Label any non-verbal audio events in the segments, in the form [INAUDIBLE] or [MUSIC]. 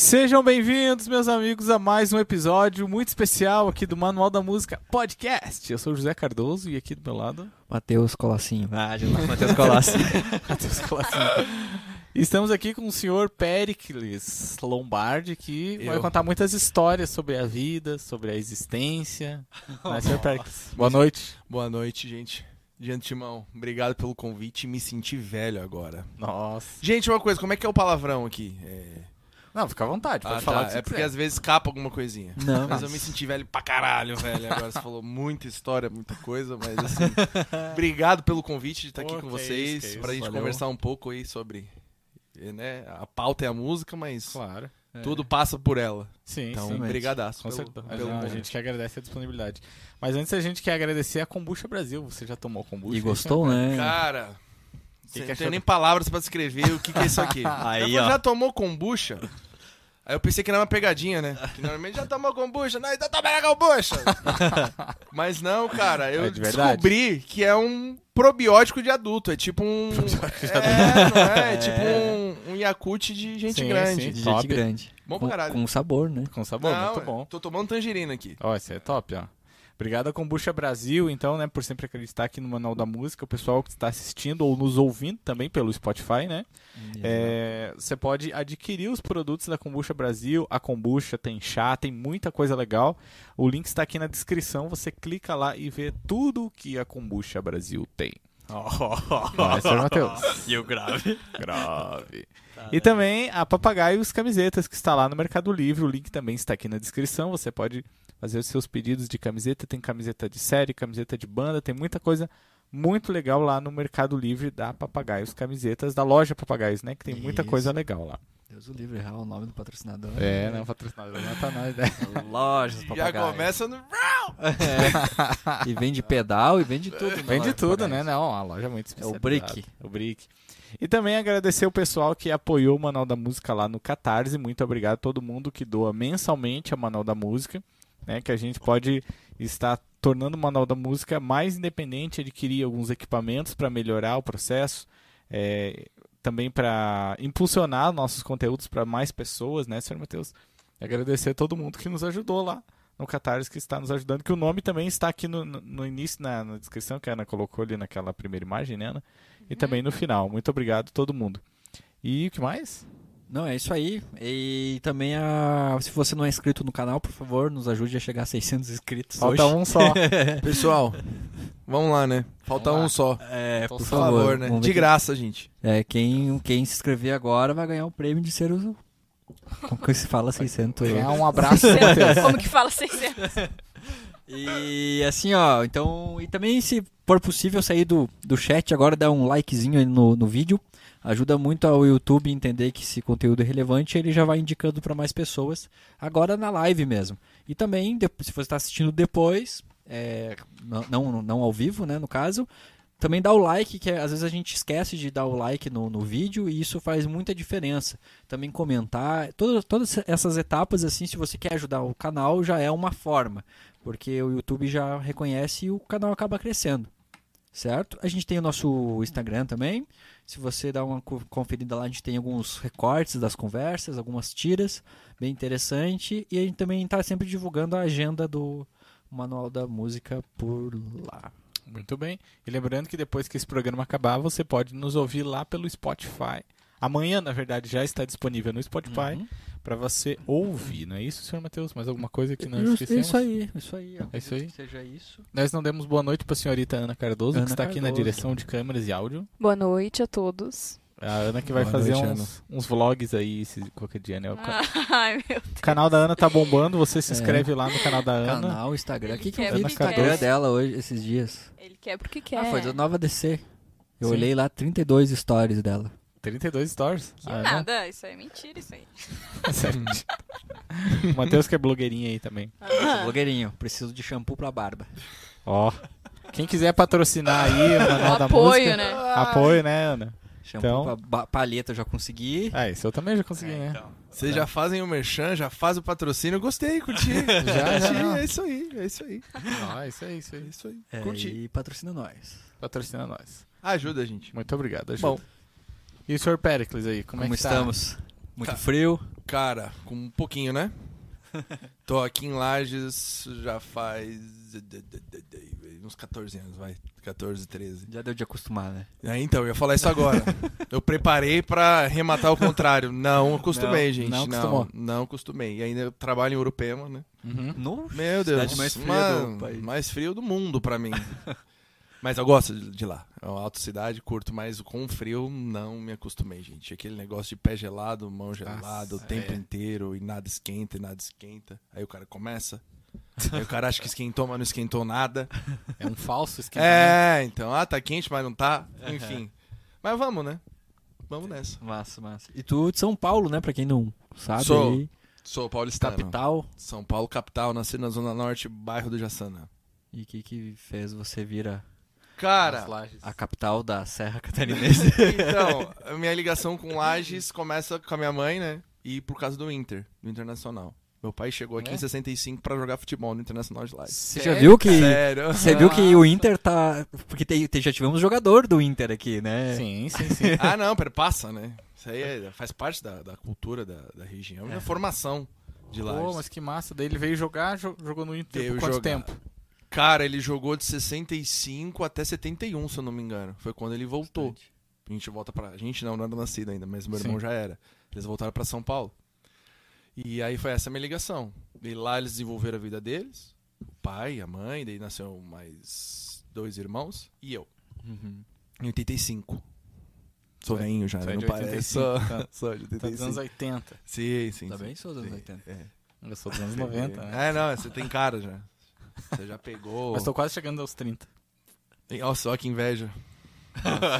Sejam bem-vindos, meus amigos, a mais um episódio muito especial aqui do Manual da Música Podcast. Eu sou o José Cardoso e aqui do meu lado, Matheus Colossinho. Ah, de lá, Matheus Colossinho. [LAUGHS] Matheus Colossinho. Estamos aqui com o senhor Pericles Lombardi, que Eu. vai contar muitas histórias sobre a vida, sobre a existência. Né, senhor [LAUGHS] Pericles? Boa noite. Boa noite, gente. De antemão, obrigado pelo convite. Me senti velho agora. Nossa. Gente, uma coisa, como é que é o palavrão aqui? É... Não, fica à vontade, pode Ah, falar tá. É porque quiser. às vezes escapa alguma coisinha. Não, Mas eu me senti velho pra caralho, velho. Agora você falou muita história, muita coisa, mas assim. [LAUGHS] obrigado pelo convite de estar aqui Pô, com que vocês. isso, que pra isso, gente valeu. conversar um pouco aí sobre. Né, a pauta é a música, mas Claro. tudo passa por ela. Sim, Então, sim. brigadaço. Com certeza. a gente que agradece a disponibilidade. Mas antes a gente quer agradecer a Kombucha Brasil. Você já tomou kombucha? E gostou, né? Cara, você que não tem nem palavras pra descrever o que, que é isso aqui. [LAUGHS] Aí, já, ó. já tomou kombucha? Aí eu pensei que era uma pegadinha, né? Que normalmente já tomou kombucha, não, então toma kombucha! [LAUGHS] Mas não, cara, eu É de descobri que é um probiótico de adulto. É tipo um. [LAUGHS] É, não é? É tipo um, um Yakult de gente Sim, grande. sim. De Top. gente grande. Bom pra com, caralho. com sabor, né? Com sabor, Não, muito é, bom. Tô tomando tangerina aqui. Ó, esse é top, ó. Obrigado a Kombucha Brasil, então, né, por sempre acreditar aqui no Manual da Música. O pessoal que está assistindo ou nos ouvindo também pelo Spotify, né? É, você pode adquirir os produtos da Kombucha Brasil. A Kombucha tem chá, tem muita coisa legal. O link está aqui na descrição. Você clica lá e vê tudo que a Kombucha Brasil tem. [LAUGHS] Vai, senhor Matheus. E o grave. Grave. E também a Papagaios Camisetas, que está lá no Mercado Livre. O link também está aqui na descrição. Você pode fazer os seus pedidos de camiseta. Tem camiseta de série, camiseta de banda, tem muita coisa muito legal lá no Mercado Livre da Papagaios Camisetas, da loja Papagaios, né? Que tem muita Isso. coisa legal lá. Deus o livre, errar o nome do patrocinador. É, não, patrocinador não tá na [LAUGHS] ideia. Lojas, Já papagaio. começa no. [LAUGHS] E vende pedal e vende tudo. na Vende tudo, né? Papagaios. Não, a loja é muito É o. Brick. O Brick. E também agradecer o pessoal que apoiou o Manual da Música lá no Catarse. Muito obrigado a todo mundo que doa mensalmente ao Manual da Música. Né, que a gente pode estar tornando o Manual da Música mais independente, adquirir alguns equipamentos para melhorar o processo. é, também para impulsionar nossos conteúdos para mais pessoas, né, senhor Matheus? E agradecer a todo mundo que nos ajudou lá no Catarse, que está nos ajudando, que o nome também está aqui no, no- início, na, na descrição, que a Ana colocou ali naquela primeira imagem, né, Ana? E também no final. Muito obrigado a todo mundo. E o que mais? Não, é isso aí. E também, a... se você não é inscrito no canal, por favor, nos ajude a chegar a 600 inscritos Falta hoje. um só. [LAUGHS] Pessoal, vamos lá, né? Falta Vamos lá. um só. É, por Por favor. favor, né? De graça, gente. É, quem, quem se inscrever agora vai ganhar o prêmio de ser o... Como que se fala 600? Ganhar um [LAUGHS] abraço. Como que fala 600? E assim, ó, então. E também, se for possível, sair do, do chat agora, dar um likezinho aí no, no vídeo. Ajuda muito ao YouTube entender que esse conteúdo é relevante ele já vai indicando para mais pessoas. Agora na live mesmo. E também, se você está assistindo depois, é, não, não, ao vivo, né, no caso. Também dá o like, que é- às vezes a gente esquece de dar o like no, no vídeo e isso faz muita diferença. Também comentar, todas, todas essas etapas, assim, se você quer ajudar o canal, já é uma forma porque o YouTube já reconhece e o canal acaba crescendo. Certo? A gente tem o nosso Instagram também. Se você dá uma co- conferida lá, a gente tem alguns recortes das conversas, algumas tiras, bem interessante. E a gente também está sempre divulgando a agenda do Manual da Música por lá. Muito bem. E lembrando que depois que esse programa acabar, você pode nos ouvir lá pelo Spotify. Amanhã, na verdade, já está disponível no Spotify Uhum. para você ouvir, não é isso, senhor Matheus? Mais alguma coisa que nós esquecemos? isso aí, isso aí. É isso aí? Seja isso. Nós não demos boa noite para a senhorita Ana Cardoso, Ana que está aqui na Cardoso. direção de câmeras e áudio. Boa noite a todos. A Ana que vai Boa fazer noite, uns, uns vlogs aí esse, qualquer dia, né? [LAUGHS] Ai, meu o canal da Ana tá bombando, você se É. inscreve lá no canal da Ana. Canal, Instagram. O que, que eu Quer vi no Instagram dela hoje, esses dias? Ele quer porque quer. Ah, foi da Nova DC. Eu Sim. olhei lá 32 stories dela. 32 stories. Que A Ana- nada, isso aí é mentira, isso aí. [LAUGHS] Sério. o [LAUGHS] Matheus que é blogueirinha aí também. Ah. Blogueirinho, preciso de shampoo pra barba. Ó. Quem quiser patrocinar aí o Manual da apoio, Música. né? Apoio, né, Ana? Shampoo Então- pra palheta eu já consegui. Ah, isso eu também já consegui, né? Vocês já fazem o merchan, já fazem o patrocínio. Gostei, curti. [LAUGHS] Já, já, Curti, não. É isso aí, é isso aí. Ah, isso aí, isso É aí. isso aí. É, Curti. e patrocina nós. Patrocina nós. Ajuda, gente. Muito obrigado, ajuda. Bom, E o senhor Pericles aí, como, Como, é que tá? estamos? Muito Tá. frio. Cara, com um pouquinho, né? [LAUGHS] Tô aqui em Lages já faz uns 14 anos, vai. 14, 13. Já deu de acostumar, né? É, então, eu ia falar isso agora. [LAUGHS] eu preparei pra rematar o contrário. Não acostumei, Não, gente. não Não, acostumou. não, acostumei. E ainda eu trabalho em Urupema, né? Uhum. No... Meu Deus. Cidade mais fria mano, do país. mais frio do mundo pra mim. [LAUGHS] Mas eu gosto de lá. É uma alta cidade, curto, mas com frio não me acostumei, gente. Aquele negócio de pé gelado, mão gelada, o tempo é. inteiro, e nada esquenta, e nada esquenta. Aí o cara começa. Aí o cara acha que esquentou, mas não esquentou nada. É um falso esquentamento. É, então, ah, tá quente, mas não tá. Enfim. Mas vamos, né? Vamos nessa. Massa, massa. E tu de São Paulo, né? Pra quem não sabe. Sou. aí, Sou paulistano. capital. São Paulo, capital, nasci na Zona Norte, bairro do Jaçanã. E o que, que fez você vir a, Cara, a capital da Serra Catarinense? [LAUGHS] então, a minha ligação com Lages começa com a minha mãe, né? E por causa do Inter, do Internacional. Meu pai chegou aqui É? em 65 pra jogar futebol no Internacional de Lages. Você já viu que. Sério? Você viu que o Inter tá. Porque tem, tem- já tivemos jogador do Inter aqui, né? Sim, sim, sim. [LAUGHS] Ah, não, perpassa, né? Isso aí é- faz parte da, da cultura da, da região e É. da formação de Lages. Pô, mas que massa. Daí ele veio jogar, jo- jogou no Inter Veio por quanto jogar. tempo? Cara, ele jogou de 65 até 71, se eu não me engano. Foi quando ele voltou. A gente volta pra. A gente não, não era nascido ainda, mas meu irmão Sim. já era. Eles voltaram pra São Paulo. E aí foi essa a minha ligação. E lá eles desenvolveram a vida deles. O pai, a mãe, daí nasceu mais dois irmãos e eu. Uhum. Em 85. Sou é- velhinho já, é né? de não parece. 85, Sou, tá. [LAUGHS] sou de Tá dos 85. anos 80. Sim, sim. Também sim. sou dos anos Sim, 80. É. Eu sou dos anos 90, né? É, não, você tem cara já. Você já pegou. Mas tô quase chegando aos 30. Nossa, olha que inveja.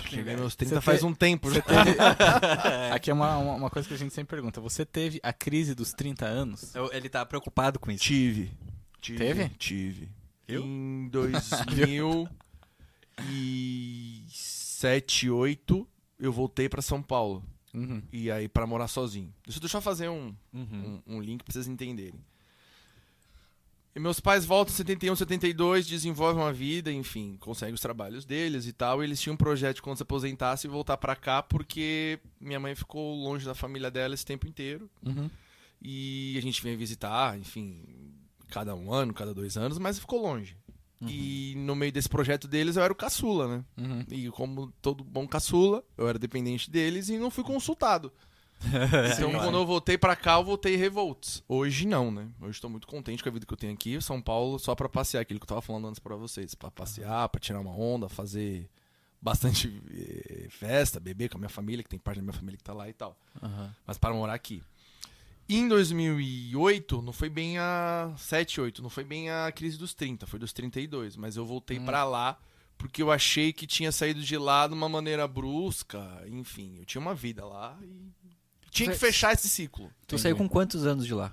Cheguei nos 30 Você faz te- um tempo já. [LAUGHS] Aqui é uma, uma, uma coisa que a gente sempre pergunta. Você teve a crise dos 30 anos? Eu- Ele tá preocupado com isso. Tive. Tive. Teve? Tive. Viu? Em [LAUGHS] 2007, 2008, eu voltei pra São Paulo. Uhum. E aí, pra morar sozinho. Deixa, deixa eu fazer um, Uhum. um, um link pra vocês entenderem. E meus pais voltam em 71, 72, desenvolvem uma vida, enfim, conseguem os trabalhos deles e tal. E eles tinham um projeto de quando se aposentasse voltar pra cá, porque minha mãe ficou longe da família dela esse tempo inteiro. Uhum. E a gente vinha visitar, enfim, cada um ano, cada dois anos, mas ficou longe. E no meio desse projeto deles eu era o caçula, né? Uhum. E como todo bom caçula, eu era dependente deles e não fui consultado. [LAUGHS] Então, quando eu voltei pra cá, eu voltei revoltos. Hoje não, né? Hoje estou muito contente com a vida que eu tenho aqui. São Paulo só pra passear, aquilo que eu tava falando antes pra vocês. Pra passear, pra tirar uma onda, fazer bastante eh, festa, beber com a minha família, que tem parte da minha família que tá lá e tal. Aham. Mas para morar aqui. Em 2008, não foi bem a 7, 8, não foi bem a crise dos 30, foi dos 32, mas eu voltei Hum. pra lá porque eu achei que tinha saído de lá de uma maneira brusca, enfim, eu tinha uma vida lá e tinha que fechar esse ciclo. Tu Entendi. saiu com quantos anos de lá?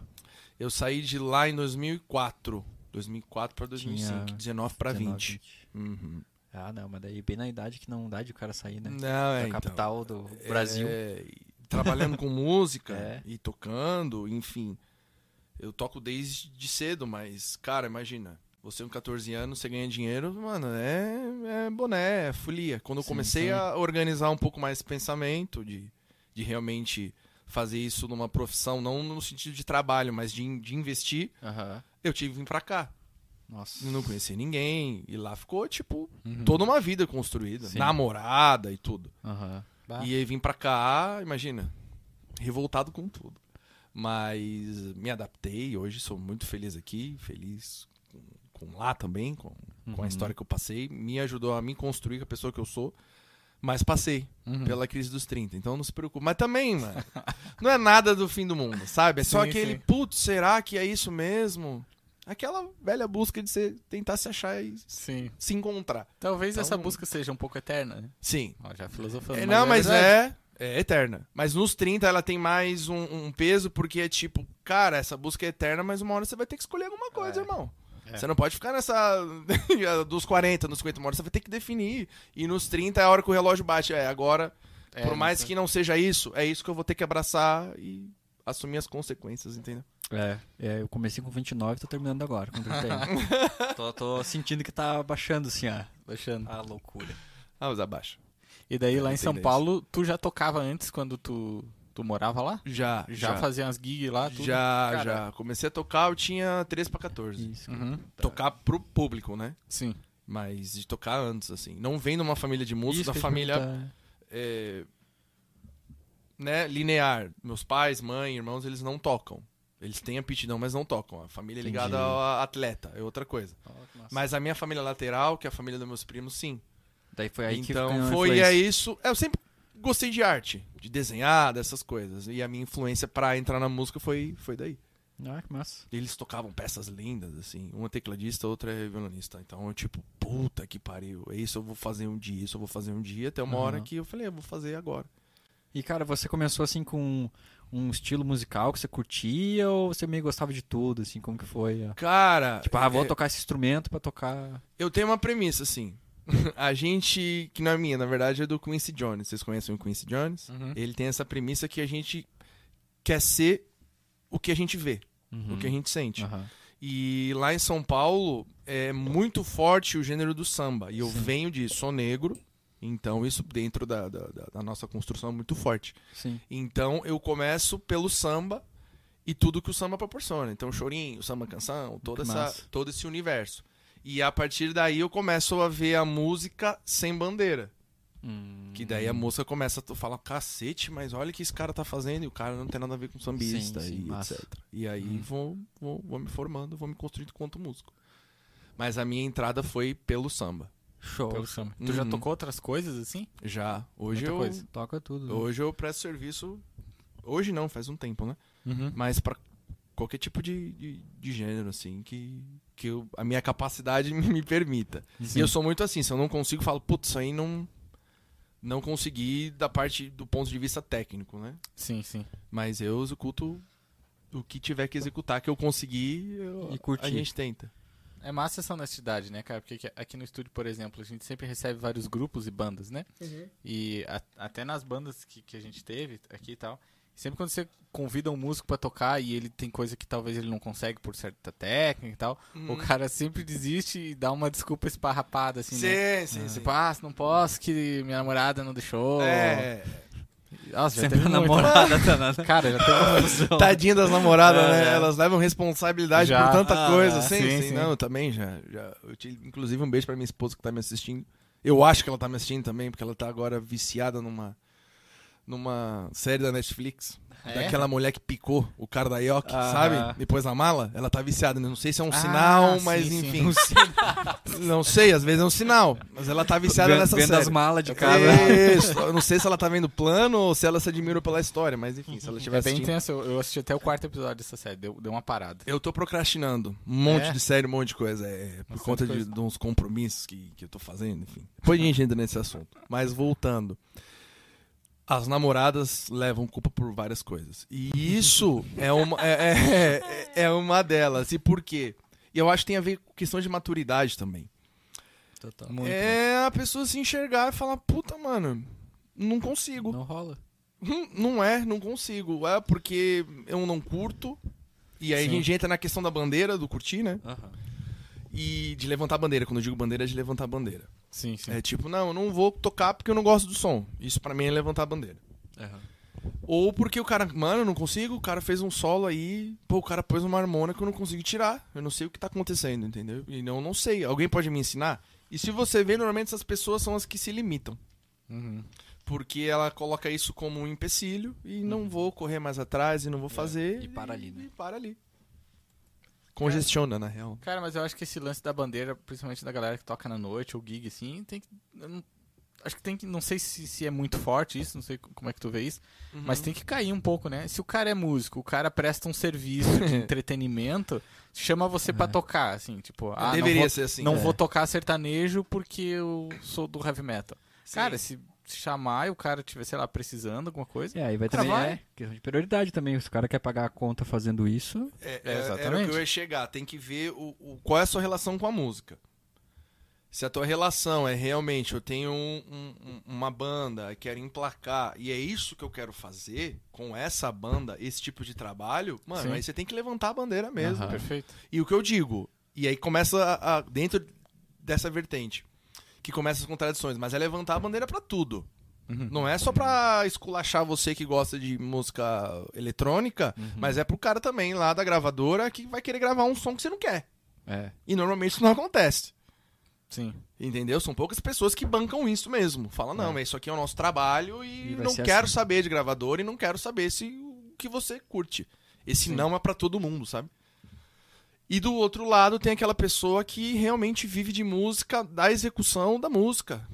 Eu saí de lá em 2004, 2004 para 2005, Tinha 19 para 19, 20. Uhum. Ah, não, mas daí bem na idade que não dá de o cara sair, né? Não, Da é, então. capital do Brasil. É, trabalhando com [LAUGHS] música É. e tocando, enfim. Eu toco desde cedo, mas, cara, imagina. Você com 14 anos, você ganha dinheiro, mano, é, é boné, é folia. Quando eu Sim, comecei sim. a organizar um pouco mais esse pensamento, de, de realmente fazer isso numa profissão, não no sentido de trabalho, mas de, de investir, Aham. eu tive que vir pra cá. Nossa. Não conheci ninguém, e lá ficou, tipo, Uhum. toda uma vida construída. Sim. Namorada e tudo. Bah. E aí vim pra cá, imagina, revoltado com tudo. Mas me adaptei, hoje sou muito feliz aqui, feliz com, com lá também, com, com Uhum. a história que eu passei. Me ajudou a me construir com a pessoa que eu sou, mas passei Uhum. pela crise dos 30, então não se preocupe. Mas também, mano, [LAUGHS] não é nada do fim do mundo, sabe? É só Sim, aquele, sim. putz, será que é isso mesmo? Aquela velha busca de você tentar se achar e Sim. se encontrar. Talvez Então- essa busca seja um pouco eterna, né? Sim, Ó, já filosofando. É, não, mas verdade. é, é eterna. Mas nos 30 ela tem mais um, um peso, porque é tipo, cara, essa busca é eterna, mas uma hora você vai ter que escolher alguma coisa, É. irmão. É. Você não pode ficar nessa. [LAUGHS] dos 40, nos 50, uma hora você vai ter que definir. E nos 30 é a hora que o relógio bate. É, agora, É, por mais não que não seja isso, é isso que eu vou ter que abraçar e assumir as consequências, entendeu? É, é, eu comecei com 29 e tô terminando agora, com 31. [LAUGHS] tô, tô sentindo que tá baixando, assim, a, Baixando. a loucura. Ah, mas abaixa. E daí lá em São. Paulo, tu já tocava antes quando tu, Tu morava lá? Já, Já, já. fazia umas gigs lá? Tudo? Já, Cara, já. Comecei a tocar, eu tinha 13 pra 14. Isso. Uhum. Tocar pro público, né? Sim. Mas de tocar antes, assim. Não vem de uma família de músicos, Isso da que família é, né, linear. Meus pais, mãe, irmãos, eles não tocam. Eles têm aptidão, mas não tocam. A família é ligada ao atleta, é outra coisa. Que massa. Mas a minha família lateral, que é a família dos meus primos, sim. Daí foi aí que então a foi é isso. Eu sempre gostei de arte, de desenhar, dessas coisas. E a minha influência pra entrar na música foi, foi daí. Ah, que massa. Eles tocavam peças lindas, assim. Um é tecladista, outra é violonista. Então eu, tipo, puta que pariu. É Isso eu vou fazer um dia, isso eu vou fazer um dia. Até uma hora Aham. que eu falei, eu vou fazer agora. E, cara, você começou assim com um estilo musical que você curtia ou você meio gostava de tudo, assim, como que foi? Cara, Tipo, ah, vou é, tocar esse instrumento pra tocar... eu tenho uma premissa, assim. [LAUGHS] a gente, que não é minha, na verdade, é do Quincy Jones. Vocês conhecem o Quincy Jones? Uhum. Ele tem essa premissa que a gente quer ser o que a gente vê, o que a gente sente. Aham. E lá em São Paulo é muito forte o gênero do samba. E eu Sim. venho disso, sou negro. Então isso dentro da, da, da- nossa construção é muito forte. Sim. Então eu começo pelo samba e tudo que o samba proporciona. Então chorinho, samba canção, toda essa, todo esse universo. E a partir daí eu começo a ver a música sem bandeira. Hum, Que daí a música começa a falar, cacete, mas olha o que esse cara tá fazendo e o cara não tem nada a ver com sambista Sim, sim, e massa. etc. E aí Hum. vou, vou, vou me formando, vou me construindo quanto músico. Mas a minha entrada foi pelo samba. Show. Pelo samba. Tu já Uhum. tocou outras coisas assim? Já. Hoje Muita eu, coisa. Toca tudo. né? hoje eu presto serviço. Hoje não, faz um tempo, né? Uhum. Mas pra qualquer tipo de, de, de gênero, assim, que, que eu- a minha capacidade [LAUGHS] me permita. E eu sou muito assim, se eu não consigo, eu falo, putz, isso aí não. Não consegui da parte do ponto de vista técnico, né? Sim, sim. Mas eu executo o que tiver que executar, que eu conseguir, eu- E curtir. a gente tenta. É massa essa honestidade, né, cara? Porque aqui- no estúdio, por exemplo, a gente sempre recebe vários grupos e bandas, né? E a- até nas bandas que, que a gente teve aqui e tal, sempre quando você convida um músico pra tocar e ele tem coisa que talvez ele não consegue por certa técnica e tal, o cara sempre desiste e dá uma desculpa esparrapada, assim, né? Sim, sim, sim. Tipo, ah, não posso que minha namorada não deixou. É, Nossa, já Sempre teve a muito. namorada [LAUGHS] tá na... Cara, já teve [LAUGHS] tadinha das namoradas, É, né? é. Elas levam responsabilidade Já. por tanta Ah, coisa. é. Sim, Sim, sim, sim. Não, eu também já, já. Eu tive, inclusive, um beijo pra minha esposa que tá me assistindo. Eu acho que ela tá me assistindo também, porque ela tá agora viciada numa, numa série da Netflix. É? Daquela mulher que picou o cara da Yoki, Aham. sabe? Depois na mala. Ela tá viciada. né? Não sei se é um Ah, sinal, mas sim, sim. enfim. Não sei, às vezes é um sinal. Mas ela tá viciada Vendo- nessa Vendo série. as malas de casa. Isso. Eu não sei se ela tá vendo plano ou se ela se admira pela história, mas enfim, se ela estiver É bem assistindo. intenso. Eu, eu assisti até o quarto episódio dessa série, deu, deu uma parada. Eu tô procrastinando. Um monte É? de série, um monte de coisa. É, por conta de, de uns compromissos que, que eu tô fazendo, enfim. Depois a gente entra nesse assunto. Mas voltando. As namoradas levam culpa por várias coisas. E isso é uma, é, é, é uma delas. E por quê? E eu acho que tem a ver com questão de maturidade também. Total. Muito. é a pessoa se enxergar e falar, puta, mano, não consigo. Não rola. Hum, Não é, não consigo. É porque eu não curto. E aí Sim. a gente entra na questão da bandeira, do curtir, né? E de levantar a bandeira. Quando eu digo bandeira, é de levantar a bandeira. Sim, sim. É tipo, não, eu não vou tocar porque eu não gosto do som. Isso pra mim é levantar a bandeira. Ou porque o cara, mano, eu não consigo, o cara fez um solo aí, pô, o cara pôs uma harmônica que eu não consigo tirar. Eu não sei o que tá acontecendo, entendeu? E não, não sei. Alguém pode me ensinar? E se você vê, normalmente essas pessoas são as que se limitam. Uhum. Porque ela coloca isso como um empecilho e não vou correr mais atrás e não vou fazer. e para ali, né? E para ali. Congestiona, na real. Cara, mas eu acho que esse lance da bandeira, principalmente da galera que toca na noite ou gig, assim, tem que. não- acho que tem que. Não sei se, se é muito forte isso, não sei como é que tu vê isso, Uhum. mas tem que cair um pouco, né? Se o cara é músico, o cara presta um serviço de [LAUGHS] entretenimento, chama você pra tocar, assim, tipo, ah, não Deveria vou, ser assim. não É. vou tocar sertanejo porque eu sou do heavy metal. Sim. Cara, se chamar e o cara tiver, sei lá, precisando alguma coisa. É, aí vai também. vai. É, questão de prioridade também. Se o cara quer pagar a conta fazendo isso. É, É, é, Era o exatamente. que eu ia chegar. Tem que ver o, o- qual é a sua relação com a música. Se a tua relação é realmente, eu tenho um- um- um- uma banda, quero emplacar, e é isso que eu quero fazer com essa banda, esse tipo de trabalho, mano, Sim. aí você tem que levantar a bandeira mesmo. Aham. Perfeito. E o que eu digo, e aí começa a, a- dentro dessa vertente, que começa as contradições, mas é levantar a bandeira pra tudo. Uhum. Não é só pra esculachar você que gosta de música eletrônica, Uhum. mas é pro cara também lá da gravadora que vai querer gravar um som que você não quer. É. E normalmente isso não acontece. Sim. Entendeu? São poucas pessoas que bancam isso mesmo. Fala, não, É. mas isso aqui é o nosso trabalho e, E não quero assim. saber de gravador e não quero saber se o que você curte. Esse Sim. não é pra todo mundo, sabe? E do outro lado tem aquela pessoa que realmente vive de música, da execução da música.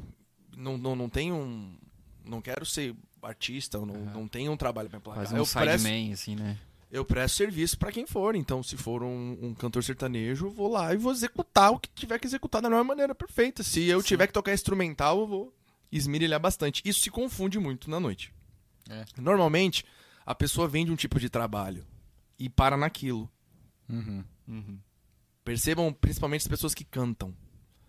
Não, não, não tem um. Não quero ser artista, não, não tenho um trabalho pra emplacar. Fazer um eu, presto, assim, né? eu presto serviço pra quem for. Então, se for um, um cantor sertanejo, eu vou lá e vou executar o que tiver que executar da melhor maneira perfeita. Se eu tiver que tocar instrumental, eu vou esmirilhar bastante. Isso se confunde muito na noite. É. Normalmente, a pessoa vende um tipo de trabalho e para naquilo. Uhum. Uhum. Percebam, principalmente as pessoas que cantam.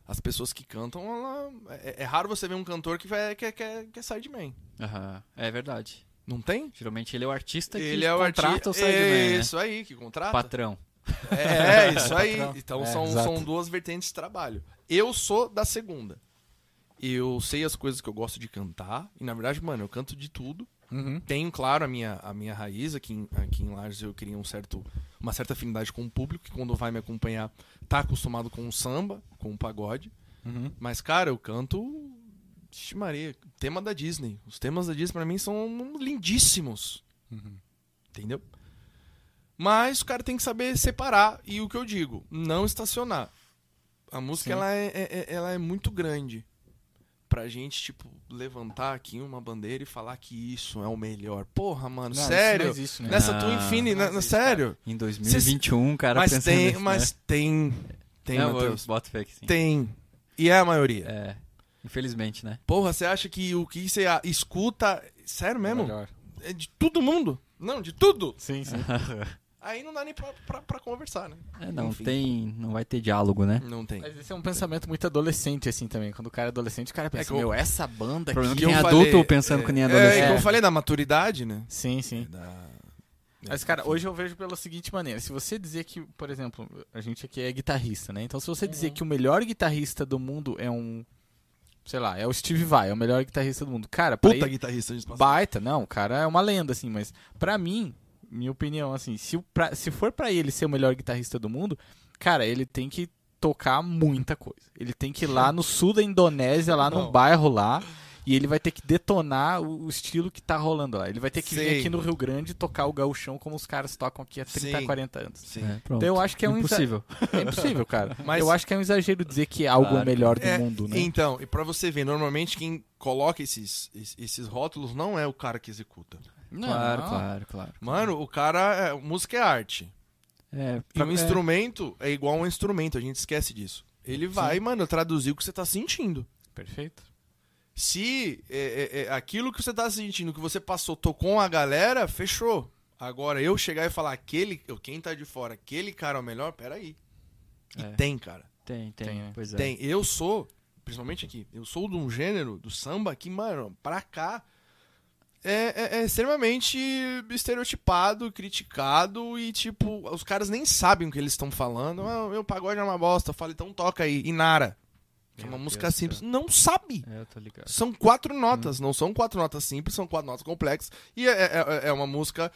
As pessoas que cantam, ela- é, é raro você ver um cantor que, vai, que, que, que é sideman. Aham. É verdade. Não tem? Geralmente ele é o artista que Ele é o contrata artista. o sideman, né? Isso aí, que contrata. Patrão. É, [LAUGHS] isso aí. Patrão. Então É, são, exato. são duas vertentes de trabalho. Eu sou da segunda. Eu sei as coisas que eu gosto de cantar. E na verdade, mano, eu canto de tudo. Uhum. Tenho, claro, a minha, a minha raiz. Aqui em, aqui em Lages eu queria um certo, uma certa afinidade com o público, que quando vai me acompanhar, tá acostumado com o samba, com o pagode. Uhum. Mas, cara, eu canto. Vixe Maria, tema da Disney. Os temas da Disney pra mim são lindíssimos. Uhum. Entendeu? Mas o cara tem que saber separar. E o que eu digo, não estacionar. A música Sim. ela é, é- é- ela é muito grande. Pra gente, tipo, levantar aqui uma bandeira e falar que isso é o melhor. Porra, mano, Não, isso sério? não existe, né? Nessa Não, tua Infinity, não na- na- existe, sério? Em 2021, cara, mas pensando tem, nisso, mas né? tem. Tem, Não, eu Matheus. boto fé que sim. Tem. E é a maioria. É. Infelizmente, né? Porra, você acha que o que você escuta. Sério mesmo? Melhor. É de todo mundo? Não, de tudo. Sim, sim. [LAUGHS] Aí não dá nem pra, pra, pra conversar, né? É, não Enfim. tem. Não vai ter diálogo, né? Não tem. Mas esse é um pensamento muito adolescente, assim, também. Quando o cara é adolescente, o cara pensa, que eu- meu, essa banda problema aqui... é que tem adulto falei- pensando que nem É, adolescente. é que eu falei da maturidade, né? Sim, sim. Da... Mas, cara, hoje eu vejo pela seguinte maneira. Se você dizer que, por exemplo, a gente aqui é guitarrista, né? Então, se você dizer que o melhor guitarrista do mundo é um... Sei lá, é o Steve Vai, é o melhor guitarrista do mundo. Cara, pra Puta ele- guitarrista de Baita, não, o cara é uma lenda, assim, mas pra mim, minha opinião, assim, se, pra- se for pra ele ser o melhor guitarrista do mundo, cara, ele tem que tocar muita coisa. Ele tem que ir lá no sul da Indonésia, lá num Não. bairro lá, e ele vai ter que detonar o, o estilo que tá rolando lá. Ele vai ter que vir Sei. aqui no Rio Grande e tocar o gauchão como os caras tocam aqui há 30, Sim. 40 anos. Sim. É, pronto. Então eu acho que é um exa- Impossível. É impossível, cara. [LAUGHS] Mas- Eu acho que é um exagero dizer que algo é Claro. o melhor do É, mundo, né? Então, e pra você ver, normalmente quem coloca esses, es- esses rótulos não é o cara que executa. Não, Claro, não. claro, claro. Mano, o cara. É, música é arte. É, E um é, instrumento é igual a um instrumento, a gente esquece disso. Ele vai, mano, traduzir o que você tá sentindo. Perfeito. Se é, é, é, aquilo que você tá sentindo, que você passou, tocou a galera, fechou. Agora, eu chegar e falar, aquele, quem tá de fora, aquele cara é o melhor, peraí. E É. tem, cara. Tem, tem, Tem, né? Pois é. Tem. Eu sou, principalmente aqui, eu sou de um gênero do samba que, mano, pra cá é, é- é extremamente estereotipado, criticado e, tipo, os caras nem sabem o que eles estão falando. Ah, meu pagode é uma bosta. Eu falo, então toca aí. Inara. Que é uma Deus música do simples. Não sabe. É, eu tô ligado. São quatro notas, não são quatro notas simples, são quatro notas complexas. E é, é- é uma música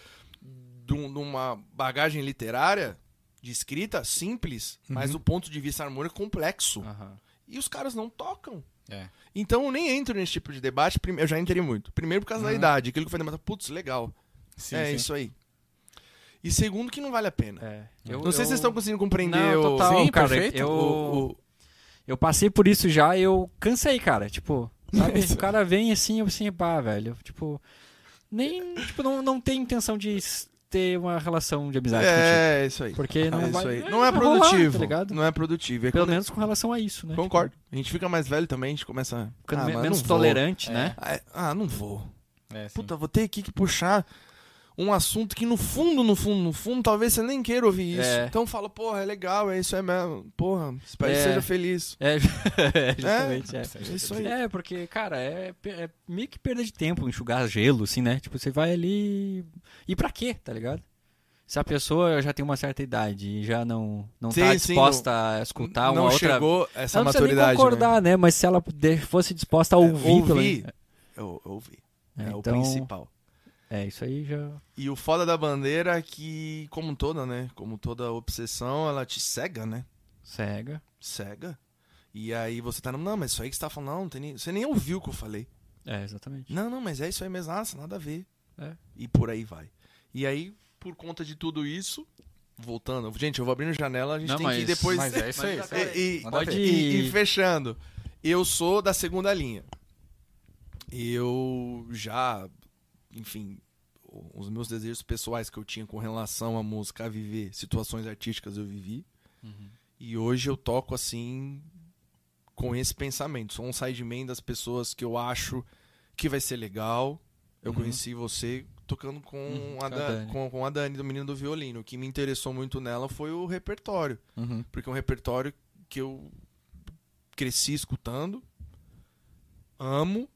de, um- de uma bagagem literária, de escrita, simples, mas do ponto de vista harmônico complexo. Aham. E os caras não tocam. É. Então eu nem entro nesse tipo de debate, eu já entrei muito. Primeiro por causa da Uhum. idade, aquilo que foi demanda, putz, legal. Sim, é sim. isso aí. E segundo que não vale a pena. É. não sei se vocês estão conseguindo compreender Não, o- total, Sim, cara. perfeito. Eu, o- o- eu passei por isso já e eu cansei, cara. Tipo, sabe? [LAUGHS] o cara vem assim, eu assim, pá, velho. Tipo, nem, tipo, não, não tem intenção de ter uma relação de amizade contigo. É, isso aí. Porque não É vai, isso aí. é, Não é vai rolar, produtivo. tá ligado? Não é produtivo. É Pelo quando- menos com relação a isso, né? Concordo. A gente fica mais velho também, a gente começa. Tipo, ficando ah, menos não vou. tolerante, É. né? Ah, não vou. É. Puta, vou ter aqui que puxar um assunto que no fundo, no fundo, no fundo, talvez você nem queira ouvir isso. É. Então fala, porra, é legal, é isso aí mesmo. Porra, espero que É. seja feliz. É, [LAUGHS] é, justamente, é. É isso aí. É, porque, cara, é, é meio que perda de tempo enxugar gelo, assim, né? Tipo, você vai ali. E pra quê, tá ligado? Se a pessoa já tem uma certa idade e já não, não Sim, tá sim, disposta a escutar não uma outra. chegou essa ela não precisa nem maturidade. né? concordar, né? Mas se ela fosse disposta a ouvir, ouvir. eu, eu ouvi. É, É, o então, principal. É, isso aí já. E o foda da bandeira é que, como toda, né? Como toda obsessão, ela te cega, né? Cega. Cega. E aí você tá, não, mas isso aí que você tá falando, não, não tem nem, você nem ouviu o que eu falei. É, exatamente. Não, não, mas é isso aí mesmo, nossa, nada a ver. É. E por aí vai. E aí, por conta de tudo isso, voltando, gente, eu vou abrindo janela, a gente Não, tem que ir mas- depois. Mas é isso aí. [LAUGHS] Mas-. E- e- pode ir. E fechando, eu sou da segunda linha. Eu já, enfim, os meus desejos pessoais que eu tinha com relação à música, a viver situações artísticas, eu vivi. E hoje eu toco assim, com esse pensamento. Sou um sideman das pessoas que eu acho que vai ser legal. Eu Uhum. conheci você tocando com, Uhum, a Dani. com, com a Dani, do Menino do Violino. O que me interessou muito nela foi o repertório Uhum. porque é um repertório que eu cresci escutando, amo